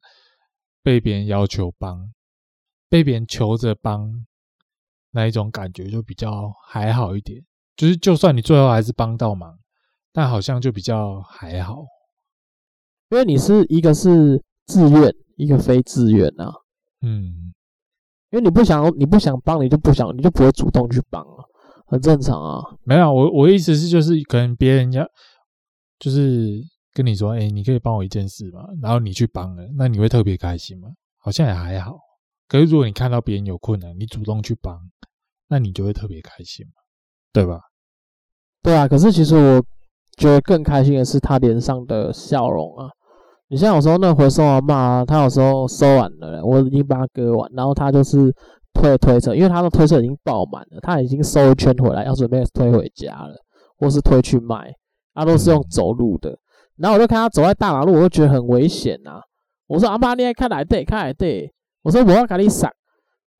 被别人要求帮，被别人求着帮，那一种感觉就比较还好一点。就是就算你最后还是帮到忙，但好像就比较还好。因为你是一个是自愿，一个非自愿啊。嗯，因为你不想，你不想帮，你就不想，你就不会主动去帮啊，很正常啊。没有，我我意思是就是可能别人要就是跟你说，哎，你可以帮我一件事嘛，然后你去帮了，那你会特别开心吗？好像也还好，可是如果你看到别人有困难，你主动去帮，那你就会特别开心嘛，对吧？对啊。可是其实我觉得更开心的是他脸上的笑容啊。你像有时候那回收阿嬷，他有时候收完了，我已经把他割完，然后他就是推推车，因为他的推车已经爆满了，他已经收一圈回来，要准备推回家了，或是推去卖，他都是用走路的。然后我就看他走在大马路，我就觉得很危险呐、啊。我说阿妈，你看来对，看来对。我说我要给你闪。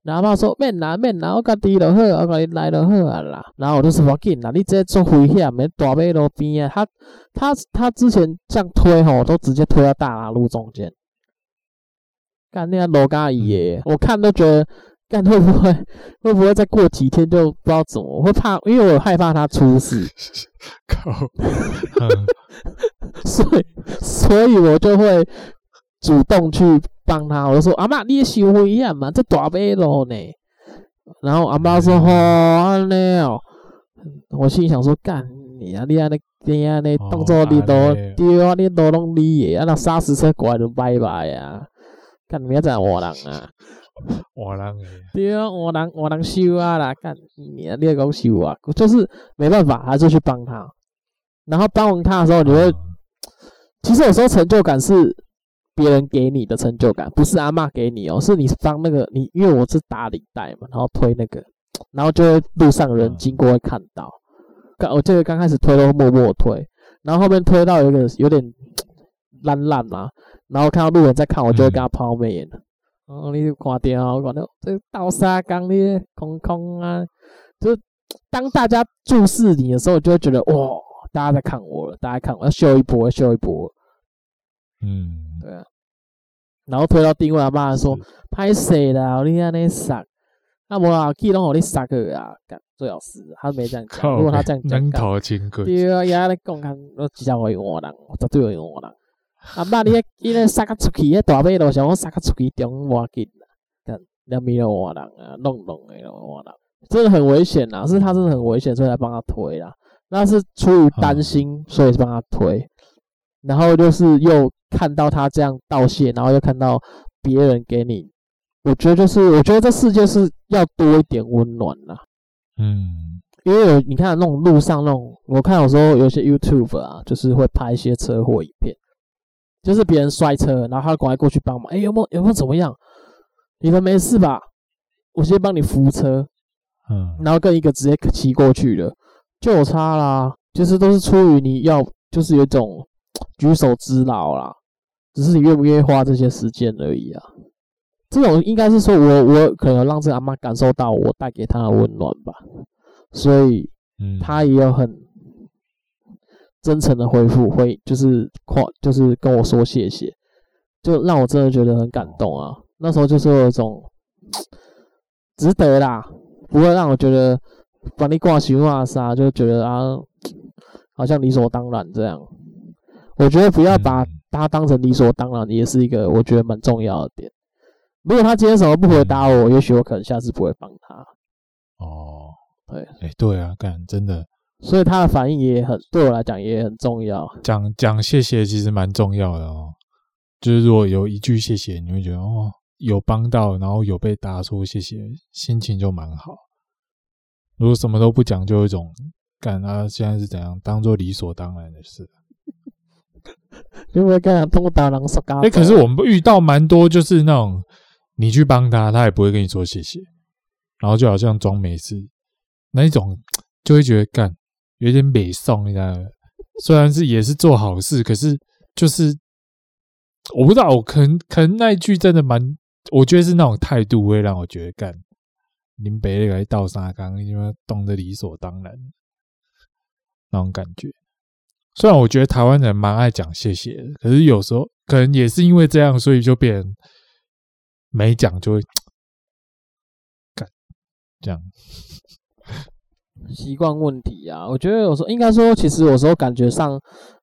然后阿嬷说免啦免啦，我家己就好，我家己来就好啊啦。然后我就说不要紧啦，你这做危险，免大马路边啊。他他他之前这样推吼，都直接推到大马路中间。干那个罗嘎姨耶，我看都觉得干会不会 会不会再过几天就不知道怎么，我会怕，因为我害怕他出事。靠，所以所以我就会主动去。帮他，我就说阿妈，你也受危险嘛？这大马路呢？然后阿妈说：“吼、哦，安尼哦。”我心里想说：“干你啊！你安尼，你安尼动作你都对啊，你都拢你的，啊那砂石车过来就拜拜啊！干你要这样换人啊？换人诶！对啊，换人换人修啊啦！干你啊，你也讲修啊？就是没办法，还是去帮他。然后帮完他的时候，你会、嗯、其实有时候成就感是。别人给你的成就感，不是阿嬷给你哦，是你当那个你，因为我是打领带嘛，然后推那个，然后就会路上人经过会看到。刚我这个刚开始推都默默推，然后后面推到有一个有点 烂烂嘛，然后看到路人在看，我就会跟他抛媚眼。哦，你就挂掉，挂掉，这倒沙缸里空空啊，就当大家注视你的时候，就会觉得哇，大家在看我了，大家看我要秀一波，秀一波。嗯，对啊。然后推到定位，阿妈说：“拍谁啦？你安尼杀，那无啊，去拢互你杀个啊，干最好是。”他没这样讲。如果他这样讲，能逃金贵。对啊，也咧讲看，我只叫我用我人，绝对会用我人。阿妈，你你咧杀个出去，迄大马路上我杀个出去，中我紧啦，干两米都我人啊，弄弄的我人，真的很危险呐！是他真的很危险，所以才帮他推啦。那是出于担心，所以帮他推。然后就是又。看到他这样道谢，然后又看到别人给你，我觉得就是，我觉得这世界是要多一点温暖啦。嗯，因为有你看那种路上那种，我看有时候有些 YouTube 啊，就是会拍一些车祸影片，就是别人摔车，然后他赶快过去帮忙，哎，有没有有没有怎么样？你们没事吧？我先帮你扶车，嗯，然后跟一个直接骑过去的就有差啦，就是都是出于你要，就是有一种举手之劳啦。只是你愿不愿意花这些时间而已啊！这种应该是说我，我我可能让这个阿妈感受到我带给她的温暖吧，所以，嗯，她也有很真诚的回复，会就是夸，就是跟我说谢谢，就让我真的觉得很感动啊！那时候就是有一种值得啦，不会让我觉得把你挂心话啥，就觉得啊，好像理所当然这样。我觉得不要把他当成理所当然，也是一个我觉得蛮重要的点。如果他今天什么不回答我，也许我可能下次不会帮他。哦，对，哎、欸，对啊，干真的。所以他的反应也很，对我来讲也很重要。讲讲谢谢其实蛮重要的哦。就是如果有一句谢谢，你会觉得哦，有帮到，然后有被答出谢谢，心情就蛮好。如果什么都不讲，就有一种干他现在是怎样，当做理所当然的事。因为刚刚通过大人说，哎，可是我们遇到蛮多，就是那种你去帮他，他也不会跟你说谢谢，然后就好像装没事，那一种就会觉得干有点美送，你知道吗？虽然是也是做好事，可是就是我不知道，我可能可能那一句真的蛮，我觉得是那种态度会让我觉得干林北那个倒沙缸，因为懂得理所当然那种感觉。虽然我觉得台湾人蛮爱讲谢谢的，可是有时候可能也是因为这样，所以就变成没讲就会 干这样习惯问题啊。我觉得有时候应该说，其实有时候感觉上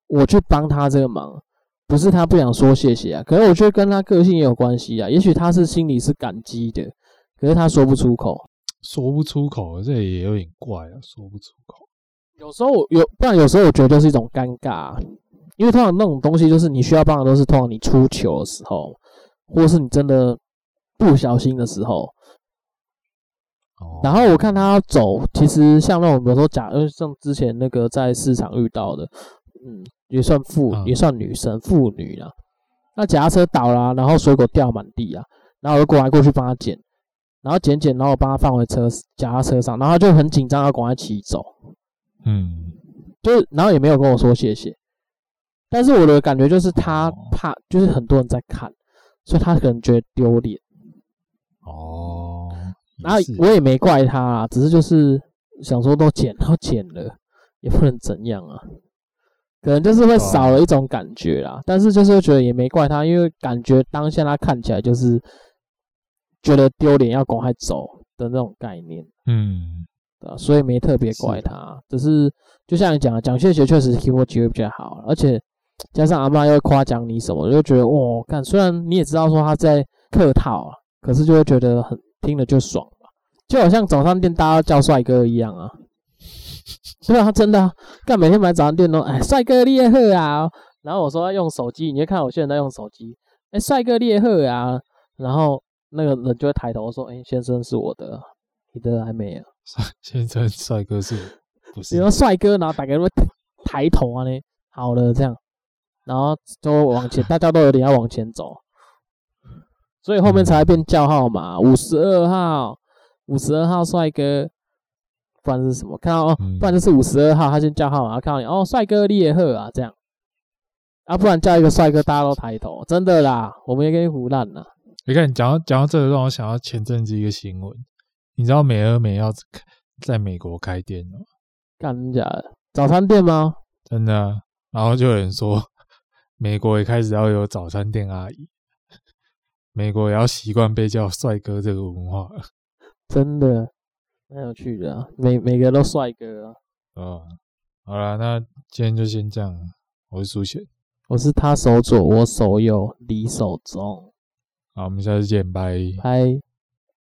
我去帮他这个忙，不是他不想说谢谢啊，可是我觉得跟他个性也有关系啊。也许他是心里是感激的，可是他说不出口，说不出口，这也有点怪啊，说不出口。有时候有，不然有时候我觉得就是一种尴尬，因为通常那种东西就是你需要帮的都是通常你出球的时候，或者是你真的不小心的时候。哦。然后我看他走，其实像那种比如说假，呃，像之前那个在市场遇到的，嗯，也算妇，嗯、也算女生妇女啊。那脚踏车倒了，然后水果掉满地啊，然后我就过来过去帮他捡，然后捡捡，然后我帮他放回车脚踏车上，然后他就很紧张要赶快骑走。嗯。就是，然后也没有跟我说谢谢。但是我的感觉就是他怕，就是很多人在看，所以他可能觉得丢脸。哦，然后我也没怪他啊，只是就是想说都剪都剪了，也不能怎样啊。可能就是会少了一种感觉啦。但是就是觉得也没怪他，因为感觉当下他看起来就是觉得丢脸，要赶快走的那种概念。嗯，对啊，所以没特别怪他，只是就像你讲的，讲谢谢确实听我机会比较好，而且。加上阿妈又会夸奖你什么，我就觉得哇，看虽然你也知道说他在客套啊，可是就会觉得很听了就爽嘛，就好像早餐店大家叫帅哥一样啊。对啊，真的啊，干每天买早餐店都哎，帅哥厉害啊。然后我说要用手机，你就看我现在在用手机，哎，帅哥厉害啊。然后那个人就会抬头说，哎，先生是我的，你的还没有。先生，帅哥是 不是？你说帅哥，然后大家都会抬头啊呢。好了，这样。然后就往前，大家都有点要往前走，所以后面才会变叫号码，五十二号，五十二号帅哥，不然是什么？看到哦，不然就是五十二号，他先叫号码，看到你哦，帅哥烈鹤啊，这样，啊，不然叫一个帅哥，大家都抬头，真的啦，我们也给你胡烂了。你看，讲到讲到这个，让我想到前阵子一个新闻，你知道美而美要在美国开店了吗？干假的？早餐店吗？真的啊，然后就有人说。美国也开始要有早餐店阿姨，美国也要习惯被叫帅哥这个文化，真的蛮有趣的啊！每每个都帅哥啊！哦，好了，那今天就先这样。我是苏贤，我是他手左，我手右，李手中。好，我们下次见，拜拜。